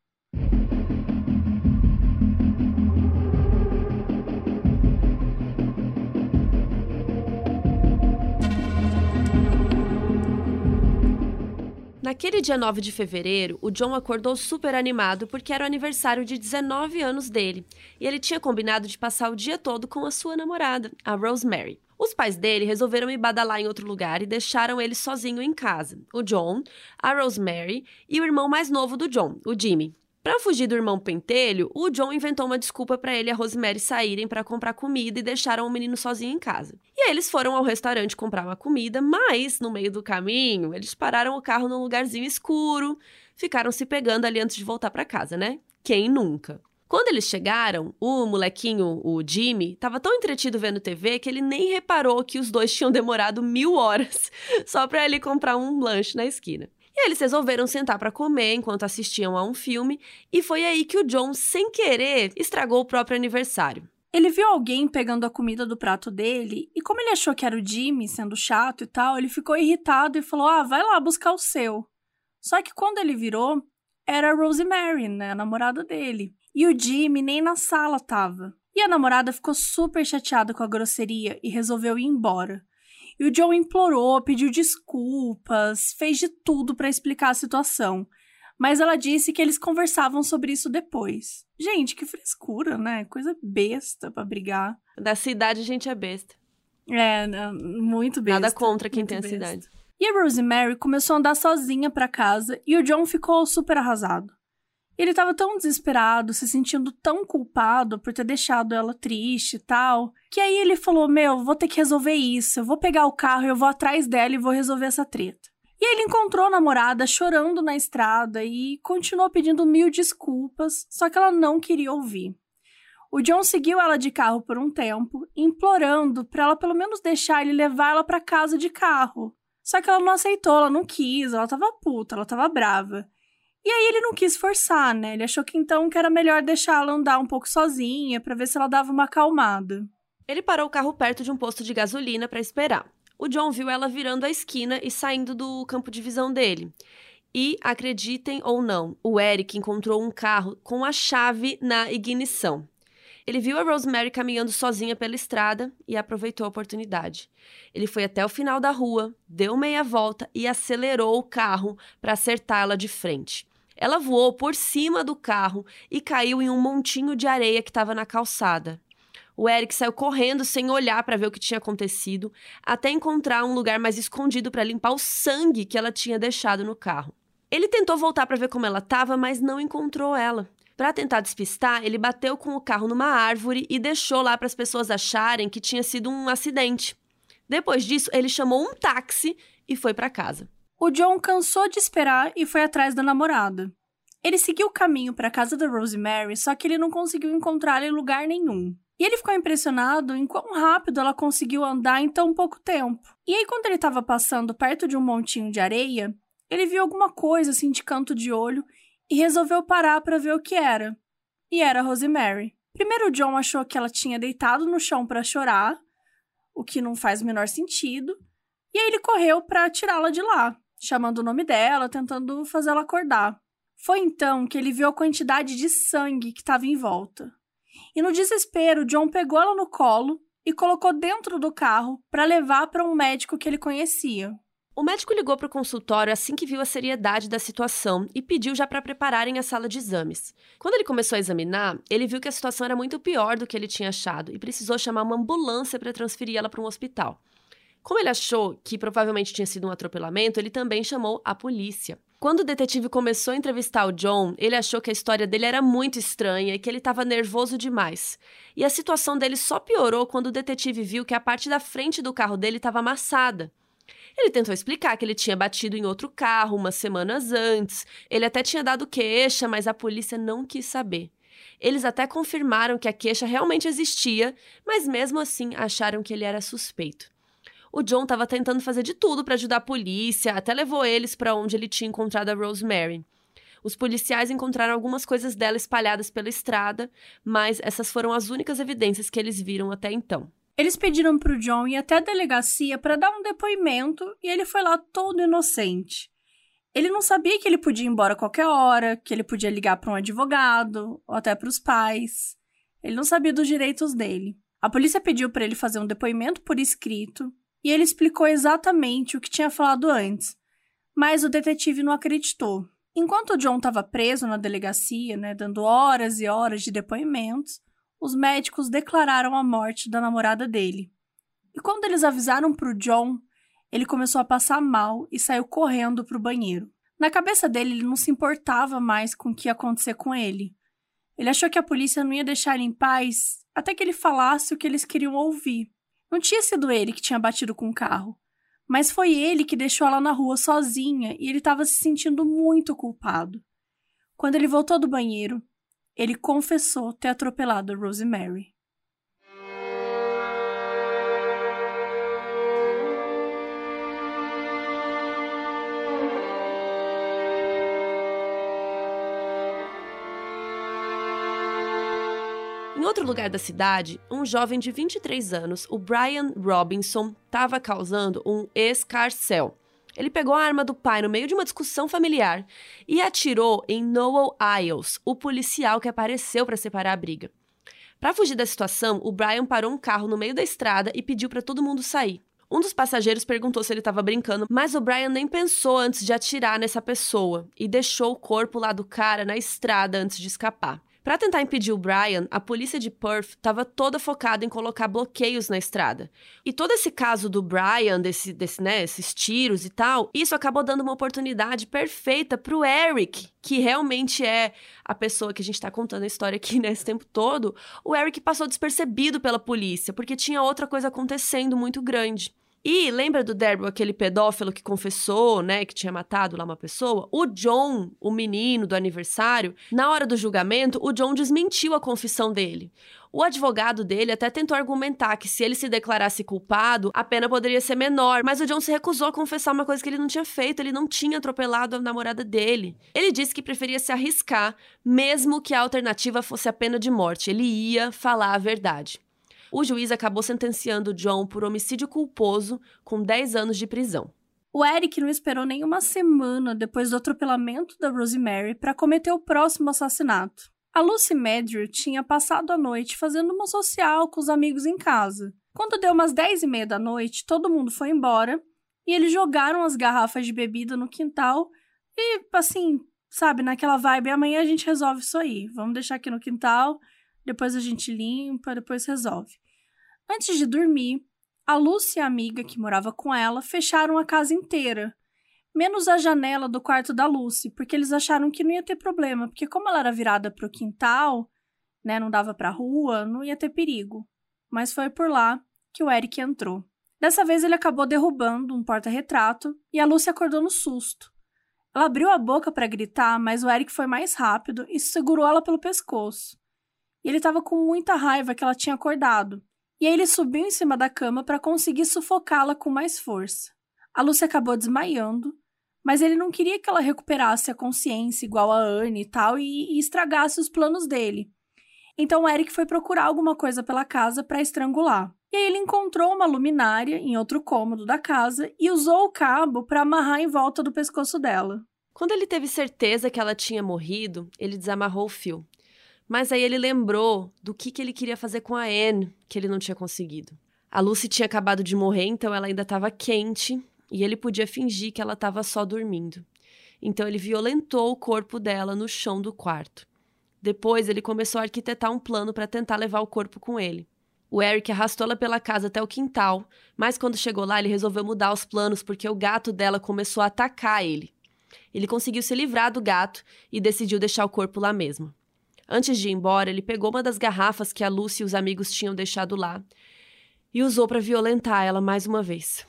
Naquele dia 9 de fevereiro, o John acordou super animado porque era o aniversário de 19 anos dele e ele tinha combinado de passar o dia todo com a sua namorada, a Rosemary. Os pais dele resolveram ir badalar em outro lugar e deixaram ele sozinho em casa. O John, a Rosemary e o irmão mais novo do John, o Jimmy. Para fugir do irmão pentelho, o John inventou uma desculpa para ele e a Rosemary saírem para comprar comida e deixaram o menino sozinho em casa. Eles foram ao restaurante comprar uma comida, mas no meio do caminho, eles pararam o carro num lugarzinho escuro, ficaram se pegando ali antes de voltar para casa, né? Quem nunca? Quando eles chegaram, o molequinho, o Jimmy, estava tão entretido vendo TV que ele nem reparou que os dois tinham demorado mil horas <laughs> só para ele comprar um lanche na esquina. E eles resolveram sentar para comer enquanto assistiam a um filme, e foi aí que o John, sem querer, estragou o próprio aniversário. Ele viu alguém pegando a comida do prato dele, e como ele achou que era o Jimmy sendo chato e tal, ele ficou irritado e falou: Ah, vai lá buscar o seu. Só que quando ele virou, era a Rosemary, né, a namorada dele. E o Jimmy nem na sala tava. E a namorada ficou super chateada com a grosseria e resolveu ir embora. E o Joe implorou, pediu desculpas, fez de tudo para explicar a situação. Mas ela disse que eles conversavam sobre isso depois. Gente, que frescura, né? Coisa besta para brigar. Da cidade, a gente é besta. É, muito besta. Nada contra quem tem a cidade. E a Rosemary começou a andar sozinha para casa e o John ficou super arrasado. Ele estava tão desesperado, se sentindo tão culpado por ter deixado ela triste e tal, que aí ele falou: Meu, vou ter que resolver isso. Eu vou pegar o carro, eu vou atrás dela e vou resolver essa treta. E ele encontrou a namorada chorando na estrada e continuou pedindo mil desculpas, só que ela não queria ouvir. O John seguiu ela de carro por um tempo, implorando para ela pelo menos deixar ele levar ela para casa de carro. Só que ela não aceitou, ela não quis, ela tava puta, ela tava brava. E aí ele não quis forçar, né? Ele achou que então que era melhor deixá-la andar um pouco sozinha para ver se ela dava uma acalmada. Ele parou o carro perto de um posto de gasolina para esperar. O John viu ela virando a esquina e saindo do campo de visão dele. E, acreditem ou não, o Eric encontrou um carro com a chave na ignição. Ele viu a Rosemary caminhando sozinha pela estrada e aproveitou a oportunidade. Ele foi até o final da rua, deu meia volta e acelerou o carro para acertá-la de frente. Ela voou por cima do carro e caiu em um montinho de areia que estava na calçada. O Eric saiu correndo sem olhar para ver o que tinha acontecido, até encontrar um lugar mais escondido para limpar o sangue que ela tinha deixado no carro. Ele tentou voltar para ver como ela estava, mas não encontrou ela. Para tentar despistar, ele bateu com o carro numa árvore e deixou lá para as pessoas acharem que tinha sido um acidente. Depois disso, ele chamou um táxi e foi para casa. O John cansou de esperar e foi atrás da namorada. Ele seguiu o caminho para a casa da Rosemary, só que ele não conseguiu encontrá-la em lugar nenhum. E ele ficou impressionado em quão rápido ela conseguiu andar em tão pouco tempo. E aí, quando ele estava passando perto de um montinho de areia, ele viu alguma coisa assim de canto de olho e resolveu parar para ver o que era. E era Rosemary. Primeiro, John achou que ela tinha deitado no chão para chorar, o que não faz o menor sentido, e aí ele correu para tirá-la de lá chamando o nome dela, tentando fazê-la acordar. Foi então que ele viu a quantidade de sangue que estava em volta. E no desespero, John pegou ela no colo e colocou dentro do carro para levar para um médico que ele conhecia. O médico ligou para o consultório assim que viu a seriedade da situação e pediu já para prepararem a sala de exames. Quando ele começou a examinar, ele viu que a situação era muito pior do que ele tinha achado e precisou chamar uma ambulância para transferir ela para um hospital. Como ele achou que provavelmente tinha sido um atropelamento, ele também chamou a polícia. Quando o detetive começou a entrevistar o John, ele achou que a história dele era muito estranha e que ele estava nervoso demais. E a situação dele só piorou quando o detetive viu que a parte da frente do carro dele estava amassada. Ele tentou explicar que ele tinha batido em outro carro umas semanas antes. Ele até tinha dado queixa, mas a polícia não quis saber. Eles até confirmaram que a queixa realmente existia, mas mesmo assim acharam que ele era suspeito. O John estava tentando fazer de tudo para ajudar a polícia, até levou eles para onde ele tinha encontrado a Rosemary. Os policiais encontraram algumas coisas dela espalhadas pela estrada, mas essas foram as únicas evidências que eles viram até então. Eles pediram para o John ir até a delegacia para dar um depoimento e ele foi lá todo inocente. Ele não sabia que ele podia ir embora a qualquer hora, que ele podia ligar para um advogado ou até para os pais. Ele não sabia dos direitos dele. A polícia pediu para ele fazer um depoimento por escrito e ele explicou exatamente o que tinha falado antes. Mas o detetive não acreditou. Enquanto John estava preso na delegacia, né, dando horas e horas de depoimentos, os médicos declararam a morte da namorada dele. E quando eles avisaram para o John, ele começou a passar mal e saiu correndo para o banheiro. Na cabeça dele, ele não se importava mais com o que ia acontecer com ele. Ele achou que a polícia não ia deixar ele em paz até que ele falasse o que eles queriam ouvir. Não tinha sido ele que tinha batido com o carro, mas foi ele que deixou ela na rua sozinha e ele estava se sentindo muito culpado. Quando ele voltou do banheiro, ele confessou ter atropelado Rosemary. Em outro lugar da cidade, um jovem de 23 anos, o Brian Robinson, estava causando um escarcel. Ele pegou a arma do pai no meio de uma discussão familiar e atirou em Noel Isles, o policial que apareceu para separar a briga. Para fugir da situação, o Brian parou um carro no meio da estrada e pediu para todo mundo sair. Um dos passageiros perguntou se ele estava brincando, mas o Brian nem pensou antes de atirar nessa pessoa e deixou o corpo lá do cara na estrada antes de escapar. Para tentar impedir o Brian, a polícia de Perth estava toda focada em colocar bloqueios na estrada. E todo esse caso do Brian, desse, desse, né, esses tiros e tal, isso acabou dando uma oportunidade perfeita para o Eric, que realmente é a pessoa que a gente está contando a história aqui <laughs> nesse tempo todo. O Eric passou despercebido pela polícia, porque tinha outra coisa acontecendo muito grande. E lembra do Daryl, aquele pedófilo que confessou, né, que tinha matado lá uma pessoa? O John, o menino do aniversário, na hora do julgamento, o John desmentiu a confissão dele. O advogado dele até tentou argumentar que se ele se declarasse culpado, a pena poderia ser menor, mas o John se recusou a confessar uma coisa que ele não tinha feito, ele não tinha atropelado a namorada dele. Ele disse que preferia se arriscar, mesmo que a alternativa fosse a pena de morte. Ele ia falar a verdade o juiz acabou sentenciando John por homicídio culposo com 10 anos de prisão. O Eric não esperou nem uma semana depois do atropelamento da Rosemary para cometer o próximo assassinato. A Lucy Medrew tinha passado a noite fazendo uma social com os amigos em casa. Quando deu umas 10 e meia da noite, todo mundo foi embora e eles jogaram as garrafas de bebida no quintal e, assim, sabe, naquela vibe, amanhã a gente resolve isso aí. Vamos deixar aqui no quintal, depois a gente limpa, depois resolve. Antes de dormir, a Lucy e a amiga que morava com ela fecharam a casa inteira, menos a janela do quarto da Lucy, porque eles acharam que não ia ter problema, porque como ela era virada para o quintal, né, não dava para a rua, não ia ter perigo. Mas foi por lá que o Eric entrou. Dessa vez ele acabou derrubando um porta-retrato e a Lucy acordou no susto. Ela abriu a boca para gritar, mas o Eric foi mais rápido e segurou ela pelo pescoço. E ele estava com muita raiva que ela tinha acordado. E aí ele subiu em cima da cama para conseguir sufocá-la com mais força. A Lucy acabou desmaiando, mas ele não queria que ela recuperasse a consciência igual a Anne e tal e, e estragasse os planos dele. Então Eric foi procurar alguma coisa pela casa para estrangular. E aí ele encontrou uma luminária em outro cômodo da casa e usou o cabo para amarrar em volta do pescoço dela. Quando ele teve certeza que ela tinha morrido, ele desamarrou o fio. Mas aí ele lembrou do que, que ele queria fazer com a Anne, que ele não tinha conseguido. A Lucy tinha acabado de morrer, então ela ainda estava quente e ele podia fingir que ela estava só dormindo. Então ele violentou o corpo dela no chão do quarto. Depois ele começou a arquitetar um plano para tentar levar o corpo com ele. O Eric arrastou ela pela casa até o quintal, mas quando chegou lá ele resolveu mudar os planos porque o gato dela começou a atacar ele. Ele conseguiu se livrar do gato e decidiu deixar o corpo lá mesmo. Antes de ir embora, ele pegou uma das garrafas que a Lucy e os amigos tinham deixado lá e usou para violentar ela mais uma vez.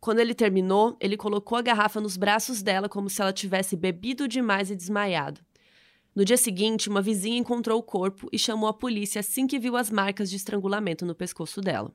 Quando ele terminou, ele colocou a garrafa nos braços dela como se ela tivesse bebido demais e desmaiado. No dia seguinte, uma vizinha encontrou o corpo e chamou a polícia assim que viu as marcas de estrangulamento no pescoço dela.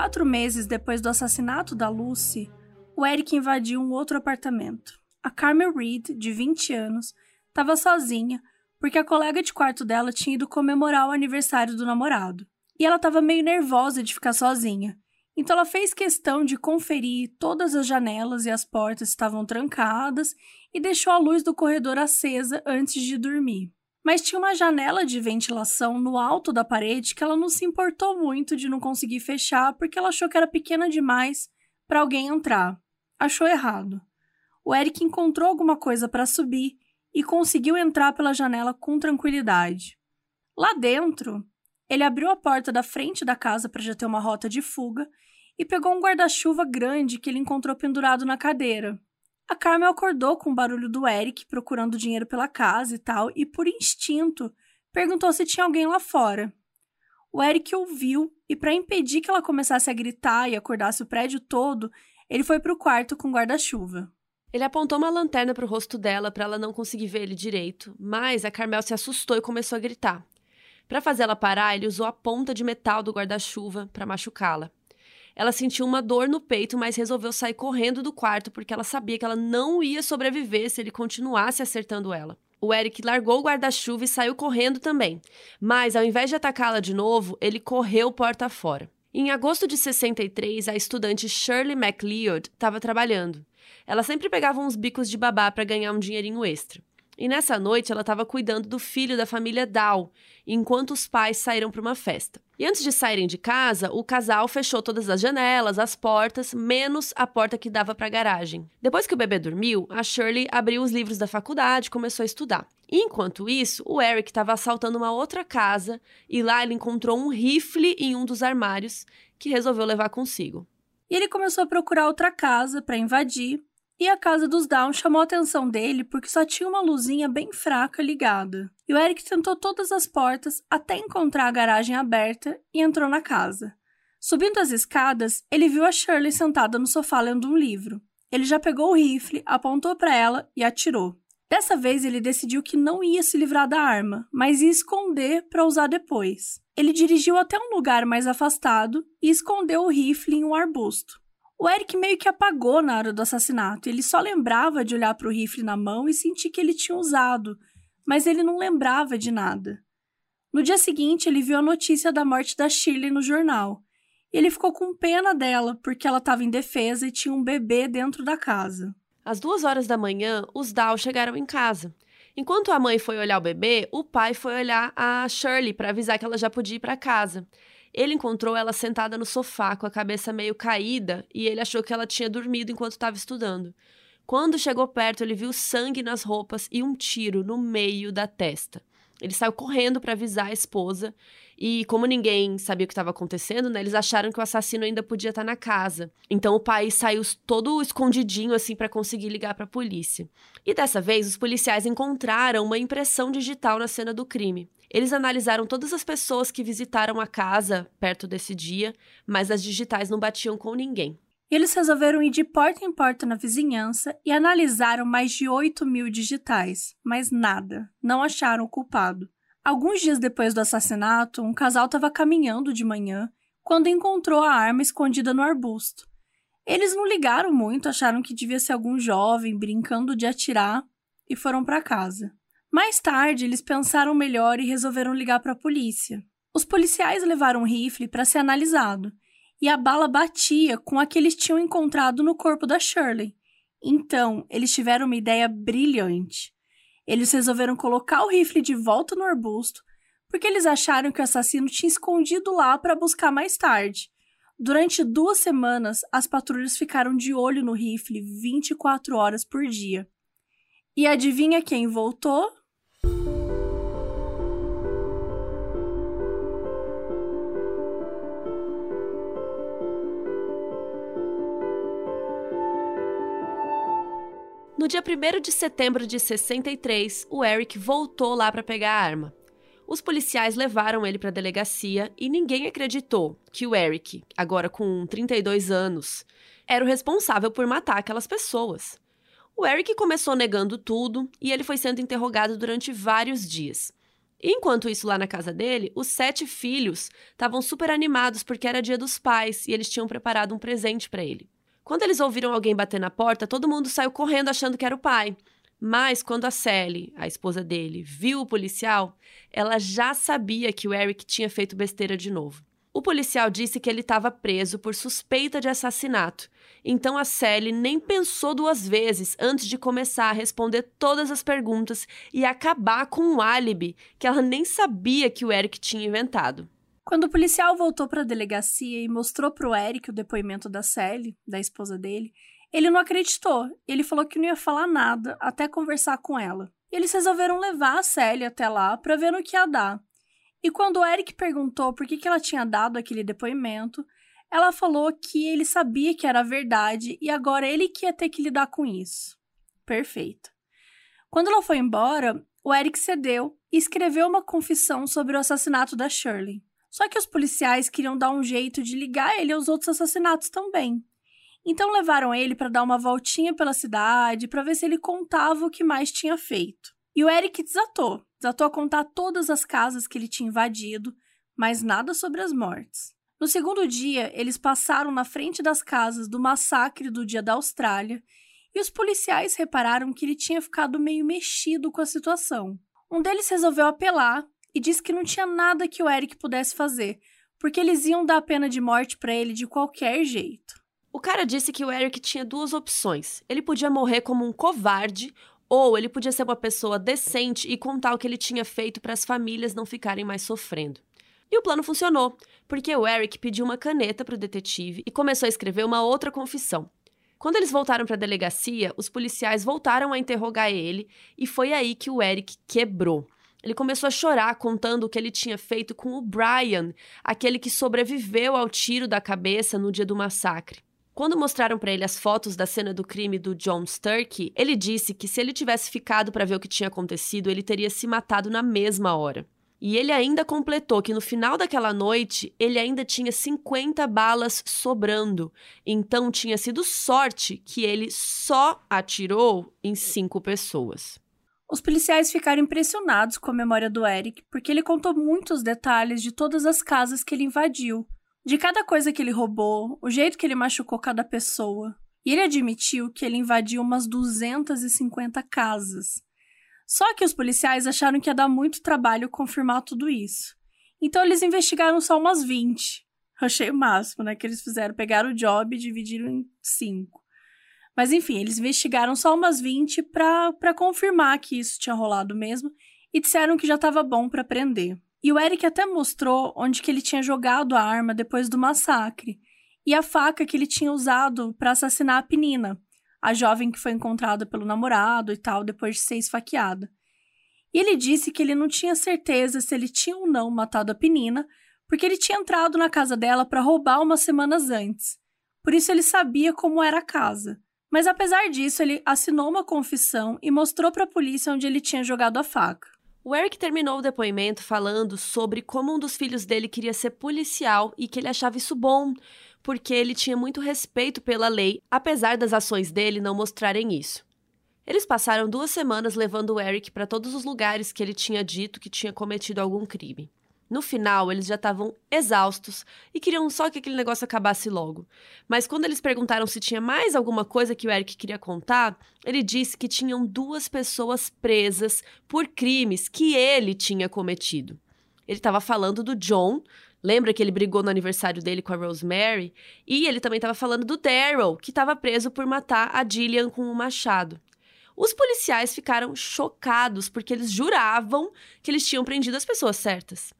Quatro meses depois do assassinato da Lucy, o Eric invadiu um outro apartamento. A Carmen Reed, de 20 anos, estava sozinha porque a colega de quarto dela tinha ido comemorar o aniversário do namorado. E ela estava meio nervosa de ficar sozinha. Então ela fez questão de conferir todas as janelas e as portas estavam trancadas e deixou a luz do corredor acesa antes de dormir. Mas tinha uma janela de ventilação no alto da parede que ela não se importou muito de não conseguir fechar porque ela achou que era pequena demais para alguém entrar. Achou errado. O Eric encontrou alguma coisa para subir e conseguiu entrar pela janela com tranquilidade. Lá dentro, ele abriu a porta da frente da casa para já ter uma rota de fuga e pegou um guarda-chuva grande que ele encontrou pendurado na cadeira. A Carmel acordou com o barulho do Eric procurando dinheiro pela casa e tal, e por instinto perguntou se tinha alguém lá fora. O Eric ouviu e, para impedir que ela começasse a gritar e acordasse o prédio todo, ele foi para o quarto com guarda-chuva. Ele apontou uma lanterna para o rosto dela para ela não conseguir ver ele direito, mas a Carmel se assustou e começou a gritar. Para fazer ela parar, ele usou a ponta de metal do guarda-chuva para machucá-la. Ela sentiu uma dor no peito, mas resolveu sair correndo do quarto porque ela sabia que ela não ia sobreviver se ele continuasse acertando ela. O Eric largou o guarda-chuva e saiu correndo também. Mas, ao invés de atacá-la de novo, ele correu porta fora. Em agosto de 63, a estudante Shirley MacLeod estava trabalhando. Ela sempre pegava uns bicos de babá para ganhar um dinheirinho extra. E nessa noite ela estava cuidando do filho da família Dow, enquanto os pais saíram para uma festa. E antes de saírem de casa, o casal fechou todas as janelas, as portas, menos a porta que dava para a garagem. Depois que o bebê dormiu, a Shirley abriu os livros da faculdade e começou a estudar. Enquanto isso, o Eric estava assaltando uma outra casa e lá ele encontrou um rifle em um dos armários que resolveu levar consigo. E ele começou a procurar outra casa para invadir, e a casa dos Down chamou a atenção dele porque só tinha uma luzinha bem fraca ligada. E o Eric tentou todas as portas até encontrar a garagem aberta e entrou na casa. Subindo as escadas, ele viu a Shirley sentada no sofá lendo um livro. Ele já pegou o rifle, apontou para ela e atirou. Dessa vez ele decidiu que não ia se livrar da arma, mas ia esconder para usar depois. Ele dirigiu até um lugar mais afastado e escondeu o rifle em um arbusto. O Eric meio que apagou na hora do assassinato. Ele só lembrava de olhar para o rifle na mão e sentir que ele tinha usado, mas ele não lembrava de nada. No dia seguinte, ele viu a notícia da morte da Shirley no jornal. E ele ficou com pena dela, porque ela estava indefesa e tinha um bebê dentro da casa. Às duas horas da manhã, os Dow chegaram em casa. Enquanto a mãe foi olhar o bebê, o pai foi olhar a Shirley para avisar que ela já podia ir para casa. Ele encontrou ela sentada no sofá, com a cabeça meio caída, e ele achou que ela tinha dormido enquanto estava estudando. Quando chegou perto, ele viu sangue nas roupas e um tiro no meio da testa. Ele saiu correndo para avisar a esposa e, como ninguém sabia o que estava acontecendo, né, eles acharam que o assassino ainda podia estar tá na casa. Então o pai saiu todo escondidinho assim para conseguir ligar para a polícia. E dessa vez os policiais encontraram uma impressão digital na cena do crime. Eles analisaram todas as pessoas que visitaram a casa perto desse dia, mas as digitais não batiam com ninguém. Eles resolveram ir de porta em porta na vizinhança e analisaram mais de 8 mil digitais, mas nada, não acharam o culpado. Alguns dias depois do assassinato, um casal estava caminhando de manhã quando encontrou a arma escondida no arbusto. Eles não ligaram muito, acharam que devia ser algum jovem brincando de atirar e foram para casa. Mais tarde, eles pensaram melhor e resolveram ligar para a polícia. Os policiais levaram um rifle para ser analisado, e a bala batia com a que eles tinham encontrado no corpo da Shirley. Então, eles tiveram uma ideia brilhante. Eles resolveram colocar o rifle de volta no arbusto, porque eles acharam que o assassino tinha escondido lá para buscar mais tarde. Durante duas semanas, as patrulhas ficaram de olho no rifle 24 horas por dia. E adivinha quem voltou? No dia 1 de setembro de 63, o Eric voltou lá para pegar a arma. Os policiais levaram ele para a delegacia e ninguém acreditou que o Eric, agora com 32 anos, era o responsável por matar aquelas pessoas. O Eric começou negando tudo e ele foi sendo interrogado durante vários dias. Enquanto isso, lá na casa dele, os sete filhos estavam super animados porque era dia dos pais e eles tinham preparado um presente para ele. Quando eles ouviram alguém bater na porta, todo mundo saiu correndo achando que era o pai. Mas quando a Sally, a esposa dele, viu o policial, ela já sabia que o Eric tinha feito besteira de novo. O policial disse que ele estava preso por suspeita de assassinato. Então a Sally nem pensou duas vezes antes de começar a responder todas as perguntas e acabar com um álibi que ela nem sabia que o Eric tinha inventado. Quando o policial voltou para a delegacia e mostrou para o Eric o depoimento da Sally, da esposa dele, ele não acreditou. Ele falou que não ia falar nada até conversar com ela. E eles resolveram levar a Sally até lá para ver no que ia dar. E quando o Eric perguntou por que, que ela tinha dado aquele depoimento, ela falou que ele sabia que era verdade e agora ele que ia ter que lidar com isso. Perfeito. Quando ela foi embora, o Eric cedeu e escreveu uma confissão sobre o assassinato da Shirley. Só que os policiais queriam dar um jeito de ligar ele aos outros assassinatos também. Então levaram ele para dar uma voltinha pela cidade para ver se ele contava o que mais tinha feito. E o Eric desatou, desatou a contar todas as casas que ele tinha invadido, mas nada sobre as mortes. No segundo dia, eles passaram na frente das casas do massacre do dia da Austrália e os policiais repararam que ele tinha ficado meio mexido com a situação. Um deles resolveu apelar e disse que não tinha nada que o Eric pudesse fazer, porque eles iam dar a pena de morte para ele de qualquer jeito. O cara disse que o Eric tinha duas opções. Ele podia morrer como um covarde ou ele podia ser uma pessoa decente e contar o que ele tinha feito para as famílias não ficarem mais sofrendo. E o plano funcionou, porque o Eric pediu uma caneta para o detetive e começou a escrever uma outra confissão. Quando eles voltaram para a delegacia, os policiais voltaram a interrogar ele e foi aí que o Eric quebrou. Ele começou a chorar, contando o que ele tinha feito com o Brian, aquele que sobreviveu ao tiro da cabeça no dia do massacre. Quando mostraram para ele as fotos da cena do crime do John Sturkey, ele disse que se ele tivesse ficado para ver o que tinha acontecido, ele teria se matado na mesma hora. E ele ainda completou que no final daquela noite ele ainda tinha 50 balas sobrando. Então tinha sido sorte que ele só atirou em cinco pessoas. Os policiais ficaram impressionados com a memória do Eric, porque ele contou muitos detalhes de todas as casas que ele invadiu, de cada coisa que ele roubou, o jeito que ele machucou cada pessoa. E ele admitiu que ele invadiu umas 250 casas. Só que os policiais acharam que ia dar muito trabalho confirmar tudo isso. Então eles investigaram só umas 20. Eu achei o máximo, né? Que eles fizeram, pegaram o job e dividiram em cinco. Mas enfim, eles investigaram só umas 20 para confirmar que isso tinha rolado mesmo e disseram que já estava bom para prender. E o Eric até mostrou onde que ele tinha jogado a arma depois do massacre e a faca que ele tinha usado para assassinar a Penina, a jovem que foi encontrada pelo namorado e tal depois de ser esfaqueada. E ele disse que ele não tinha certeza se ele tinha ou não matado a Penina, porque ele tinha entrado na casa dela para roubar umas semanas antes. Por isso ele sabia como era a casa. Mas apesar disso, ele assinou uma confissão e mostrou para a polícia onde ele tinha jogado a faca. O Eric terminou o depoimento falando sobre como um dos filhos dele queria ser policial e que ele achava isso bom, porque ele tinha muito respeito pela lei, apesar das ações dele não mostrarem isso. Eles passaram duas semanas levando o Eric para todos os lugares que ele tinha dito que tinha cometido algum crime. No final, eles já estavam exaustos e queriam só que aquele negócio acabasse logo. Mas quando eles perguntaram se tinha mais alguma coisa que o Eric queria contar, ele disse que tinham duas pessoas presas por crimes que ele tinha cometido. Ele estava falando do John, lembra que ele brigou no aniversário dele com a Rosemary? E ele também estava falando do Daryl, que estava preso por matar a Gillian com um machado. Os policiais ficaram chocados porque eles juravam que eles tinham prendido as pessoas certas.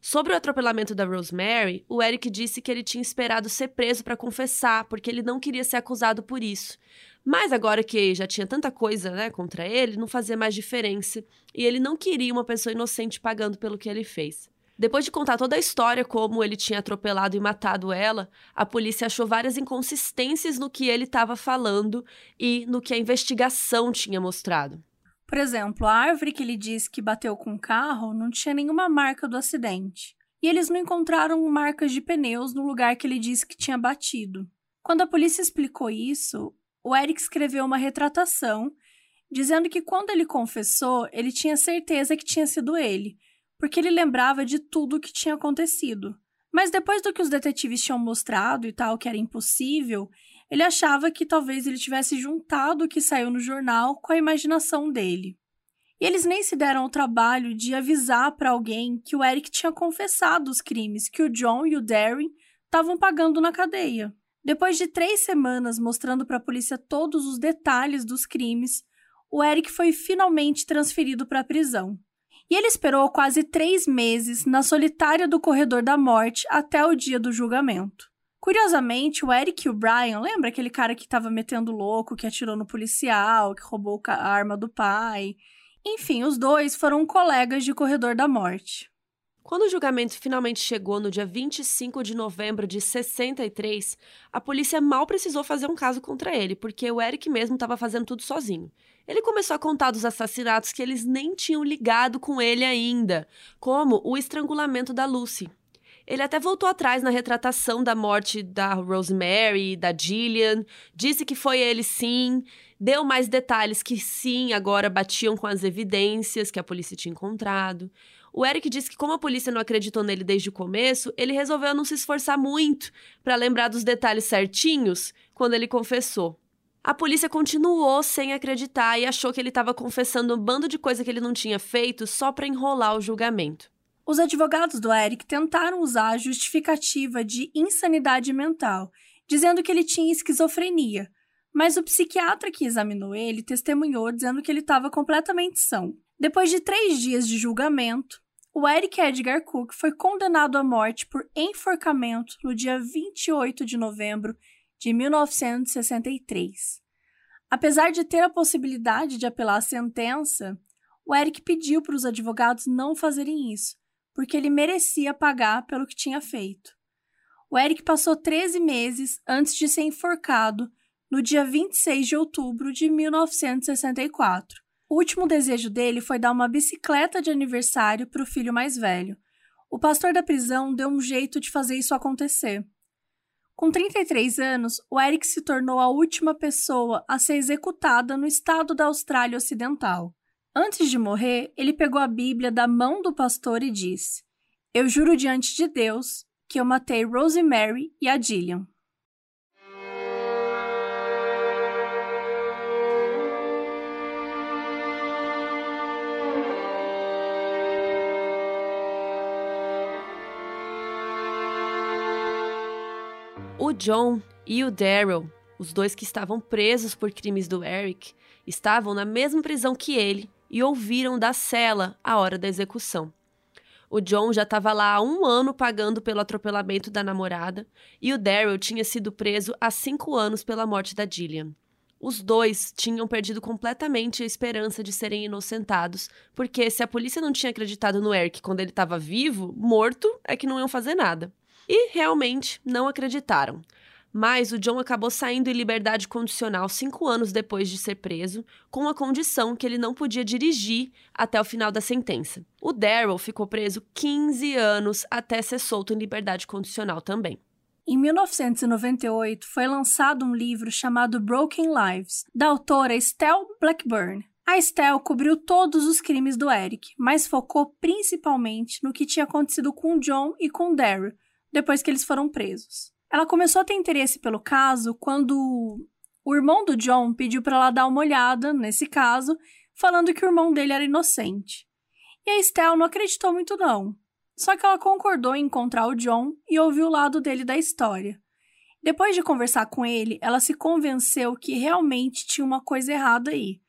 Sobre o atropelamento da Rosemary, o Eric disse que ele tinha esperado ser preso para confessar, porque ele não queria ser acusado por isso. Mas agora que já tinha tanta coisa né, contra ele, não fazia mais diferença. E ele não queria uma pessoa inocente pagando pelo que ele fez. Depois de contar toda a história, como ele tinha atropelado e matado ela, a polícia achou várias inconsistências no que ele estava falando e no que a investigação tinha mostrado. Por exemplo, a árvore que ele disse que bateu com o carro não tinha nenhuma marca do acidente. E eles não encontraram marcas de pneus no lugar que ele disse que tinha batido. Quando a polícia explicou isso, o Eric escreveu uma retratação dizendo que quando ele confessou, ele tinha certeza que tinha sido ele, porque ele lembrava de tudo o que tinha acontecido. Mas depois do que os detetives tinham mostrado e tal, que era impossível, ele achava que talvez ele tivesse juntado o que saiu no jornal com a imaginação dele. E eles nem se deram o trabalho de avisar para alguém que o Eric tinha confessado os crimes que o John e o Darren estavam pagando na cadeia. Depois de três semanas mostrando para a polícia todos os detalhes dos crimes, o Eric foi finalmente transferido para a prisão. E ele esperou quase três meses na solitária do corredor da morte até o dia do julgamento. Curiosamente, o Eric e o Brian, lembra aquele cara que estava metendo louco, que atirou no policial, que roubou a arma do pai? Enfim, os dois foram colegas de corredor da morte. Quando o julgamento finalmente chegou no dia 25 de novembro de 63, a polícia mal precisou fazer um caso contra ele, porque o Eric mesmo estava fazendo tudo sozinho. Ele começou a contar dos assassinatos que eles nem tinham ligado com ele ainda, como o estrangulamento da Lucy. Ele até voltou atrás na retratação da morte da Rosemary da Gillian, disse que foi ele sim, deu mais detalhes que sim, agora batiam com as evidências que a polícia tinha encontrado. O Eric disse que, como a polícia não acreditou nele desde o começo, ele resolveu não se esforçar muito para lembrar dos detalhes certinhos quando ele confessou. A polícia continuou sem acreditar e achou que ele estava confessando um bando de coisa que ele não tinha feito só para enrolar o julgamento. Os advogados do Eric tentaram usar a justificativa de insanidade mental, dizendo que ele tinha esquizofrenia, mas o psiquiatra que examinou ele testemunhou dizendo que ele estava completamente são. Depois de três dias de julgamento, o Eric Edgar Cook foi condenado à morte por enforcamento no dia 28 de novembro de 1963. Apesar de ter a possibilidade de apelar a sentença, o Eric pediu para os advogados não fazerem isso, porque ele merecia pagar pelo que tinha feito. O Eric passou 13 meses antes de ser enforcado no dia 26 de outubro de 1964. O último desejo dele foi dar uma bicicleta de aniversário para o filho mais velho. O pastor da prisão deu um jeito de fazer isso acontecer. Com 33 anos, o Eric se tornou a última pessoa a ser executada no estado da Austrália Ocidental. Antes de morrer, ele pegou a Bíblia da mão do pastor e disse: Eu juro diante de Deus que eu matei Rosemary e a Gillian. O John e o Daryl, os dois que estavam presos por crimes do Eric, estavam na mesma prisão que ele e ouviram da cela a hora da execução. O John já estava lá há um ano pagando pelo atropelamento da namorada e o Daryl tinha sido preso há cinco anos pela morte da Gillian. Os dois tinham perdido completamente a esperança de serem inocentados, porque se a polícia não tinha acreditado no Eric quando ele estava vivo, morto é que não iam fazer nada. E realmente não acreditaram. Mas o John acabou saindo em liberdade condicional cinco anos depois de ser preso, com a condição que ele não podia dirigir até o final da sentença. O Daryl ficou preso 15 anos até ser solto em liberdade condicional também. Em 1998, foi lançado um livro chamado Broken Lives, da autora Estelle Blackburn. A Estelle cobriu todos os crimes do Eric, mas focou principalmente no que tinha acontecido com John e com Daryl, depois que eles foram presos. Ela começou a ter interesse pelo caso quando o irmão do John pediu para ela dar uma olhada nesse caso, falando que o irmão dele era inocente. E a Estelle não acreditou muito não. Só que ela concordou em encontrar o John e ouvir o lado dele da história. Depois de conversar com ele, ela se convenceu que realmente tinha uma coisa errada aí.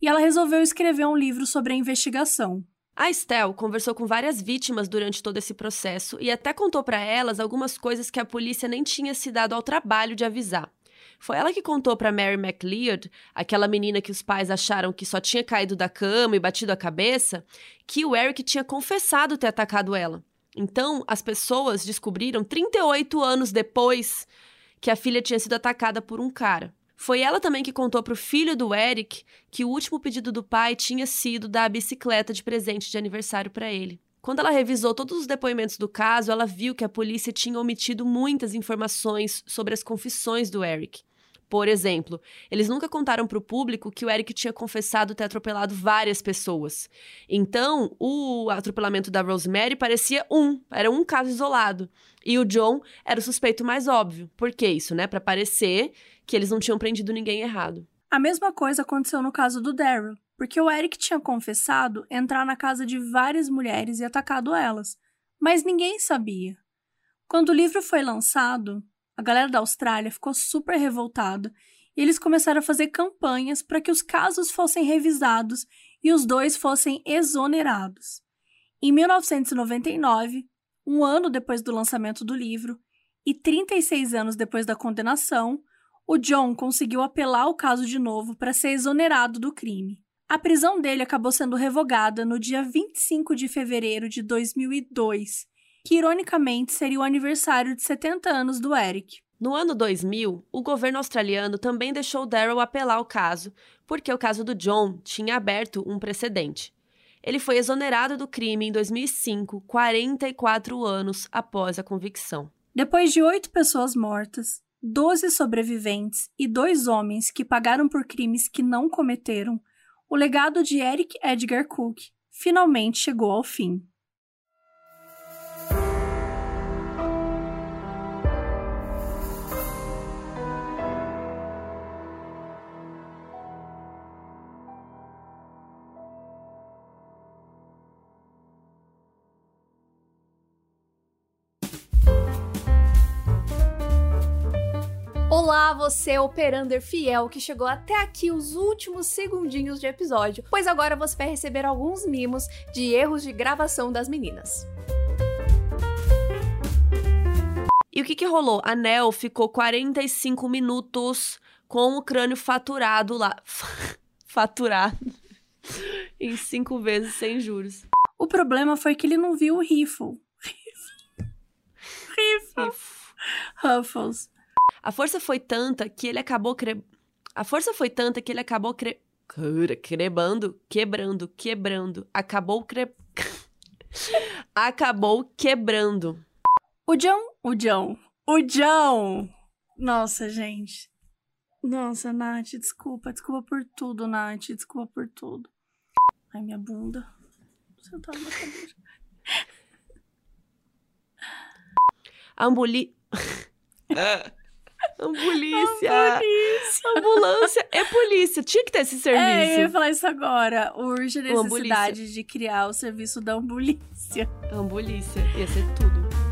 E ela resolveu escrever um livro sobre a investigação. A Estelle conversou com várias vítimas durante todo esse processo e até contou para elas algumas coisas que a polícia nem tinha se dado ao trabalho de avisar. Foi ela que contou para Mary McLeod, aquela menina que os pais acharam que só tinha caído da cama e batido a cabeça, que o Eric tinha confessado ter atacado ela. Então, as pessoas descobriram 38 anos depois que a filha tinha sido atacada por um cara. Foi ela também que contou para o filho do Eric que o último pedido do pai tinha sido dar a bicicleta de presente de aniversário para ele. Quando ela revisou todos os depoimentos do caso, ela viu que a polícia tinha omitido muitas informações sobre as confissões do Eric. Por exemplo, eles nunca contaram para o público que o Eric tinha confessado ter atropelado várias pessoas. Então, o atropelamento da Rosemary parecia um, era um caso isolado. E o John era o suspeito mais óbvio. Por que isso, né? Para parecer que eles não tinham prendido ninguém errado. A mesma coisa aconteceu no caso do Daryl. porque o Eric tinha confessado entrar na casa de várias mulheres e atacado elas, mas ninguém sabia. Quando o livro foi lançado, a galera da Austrália ficou super revoltada e eles começaram a fazer campanhas para que os casos fossem revisados e os dois fossem exonerados. Em 1999, um ano depois do lançamento do livro e 36 anos depois da condenação, o John conseguiu apelar o caso de novo para ser exonerado do crime. A prisão dele acabou sendo revogada no dia 25 de fevereiro de 2002, que ironicamente seria o aniversário de 70 anos do Eric. No ano 2000, o governo australiano também deixou Daryl apelar o caso, porque o caso do John tinha aberto um precedente. Ele foi exonerado do crime em 2005, 44 anos após a convicção. Depois de oito pessoas mortas, 12 sobreviventes e dois homens que pagaram por crimes que não cometeram, o legado de Eric Edgar Cook finalmente chegou ao fim. Olá, você operander fiel que chegou até aqui os últimos segundinhos de episódio, pois agora você vai receber alguns mimos de erros de gravação das meninas. E o que, que rolou? A Nel ficou 45 minutos com o crânio faturado lá. <laughs> faturado. <laughs> em cinco vezes sem juros. O problema foi que ele não viu o Riffle. <laughs> Riffle. Ruffles. A força foi tanta que ele acabou cre... A força foi tanta que ele acabou cre... Crebando, quebrando, quebrando. Acabou cre... <laughs> acabou quebrando. O John, o John, o John. Nossa, gente. Nossa, Nath, desculpa, desculpa por tudo, Nath, desculpa por tudo. Ai, minha bunda. Sentada na cadeira. Ambuli. <laughs> Ambulância. Ambulância. Ambulância é polícia. Tinha que ter esse serviço. É, eu ia falar isso agora. Urge a necessidade de criar o serviço da ambulância. Ambulância. Ia ser tudo.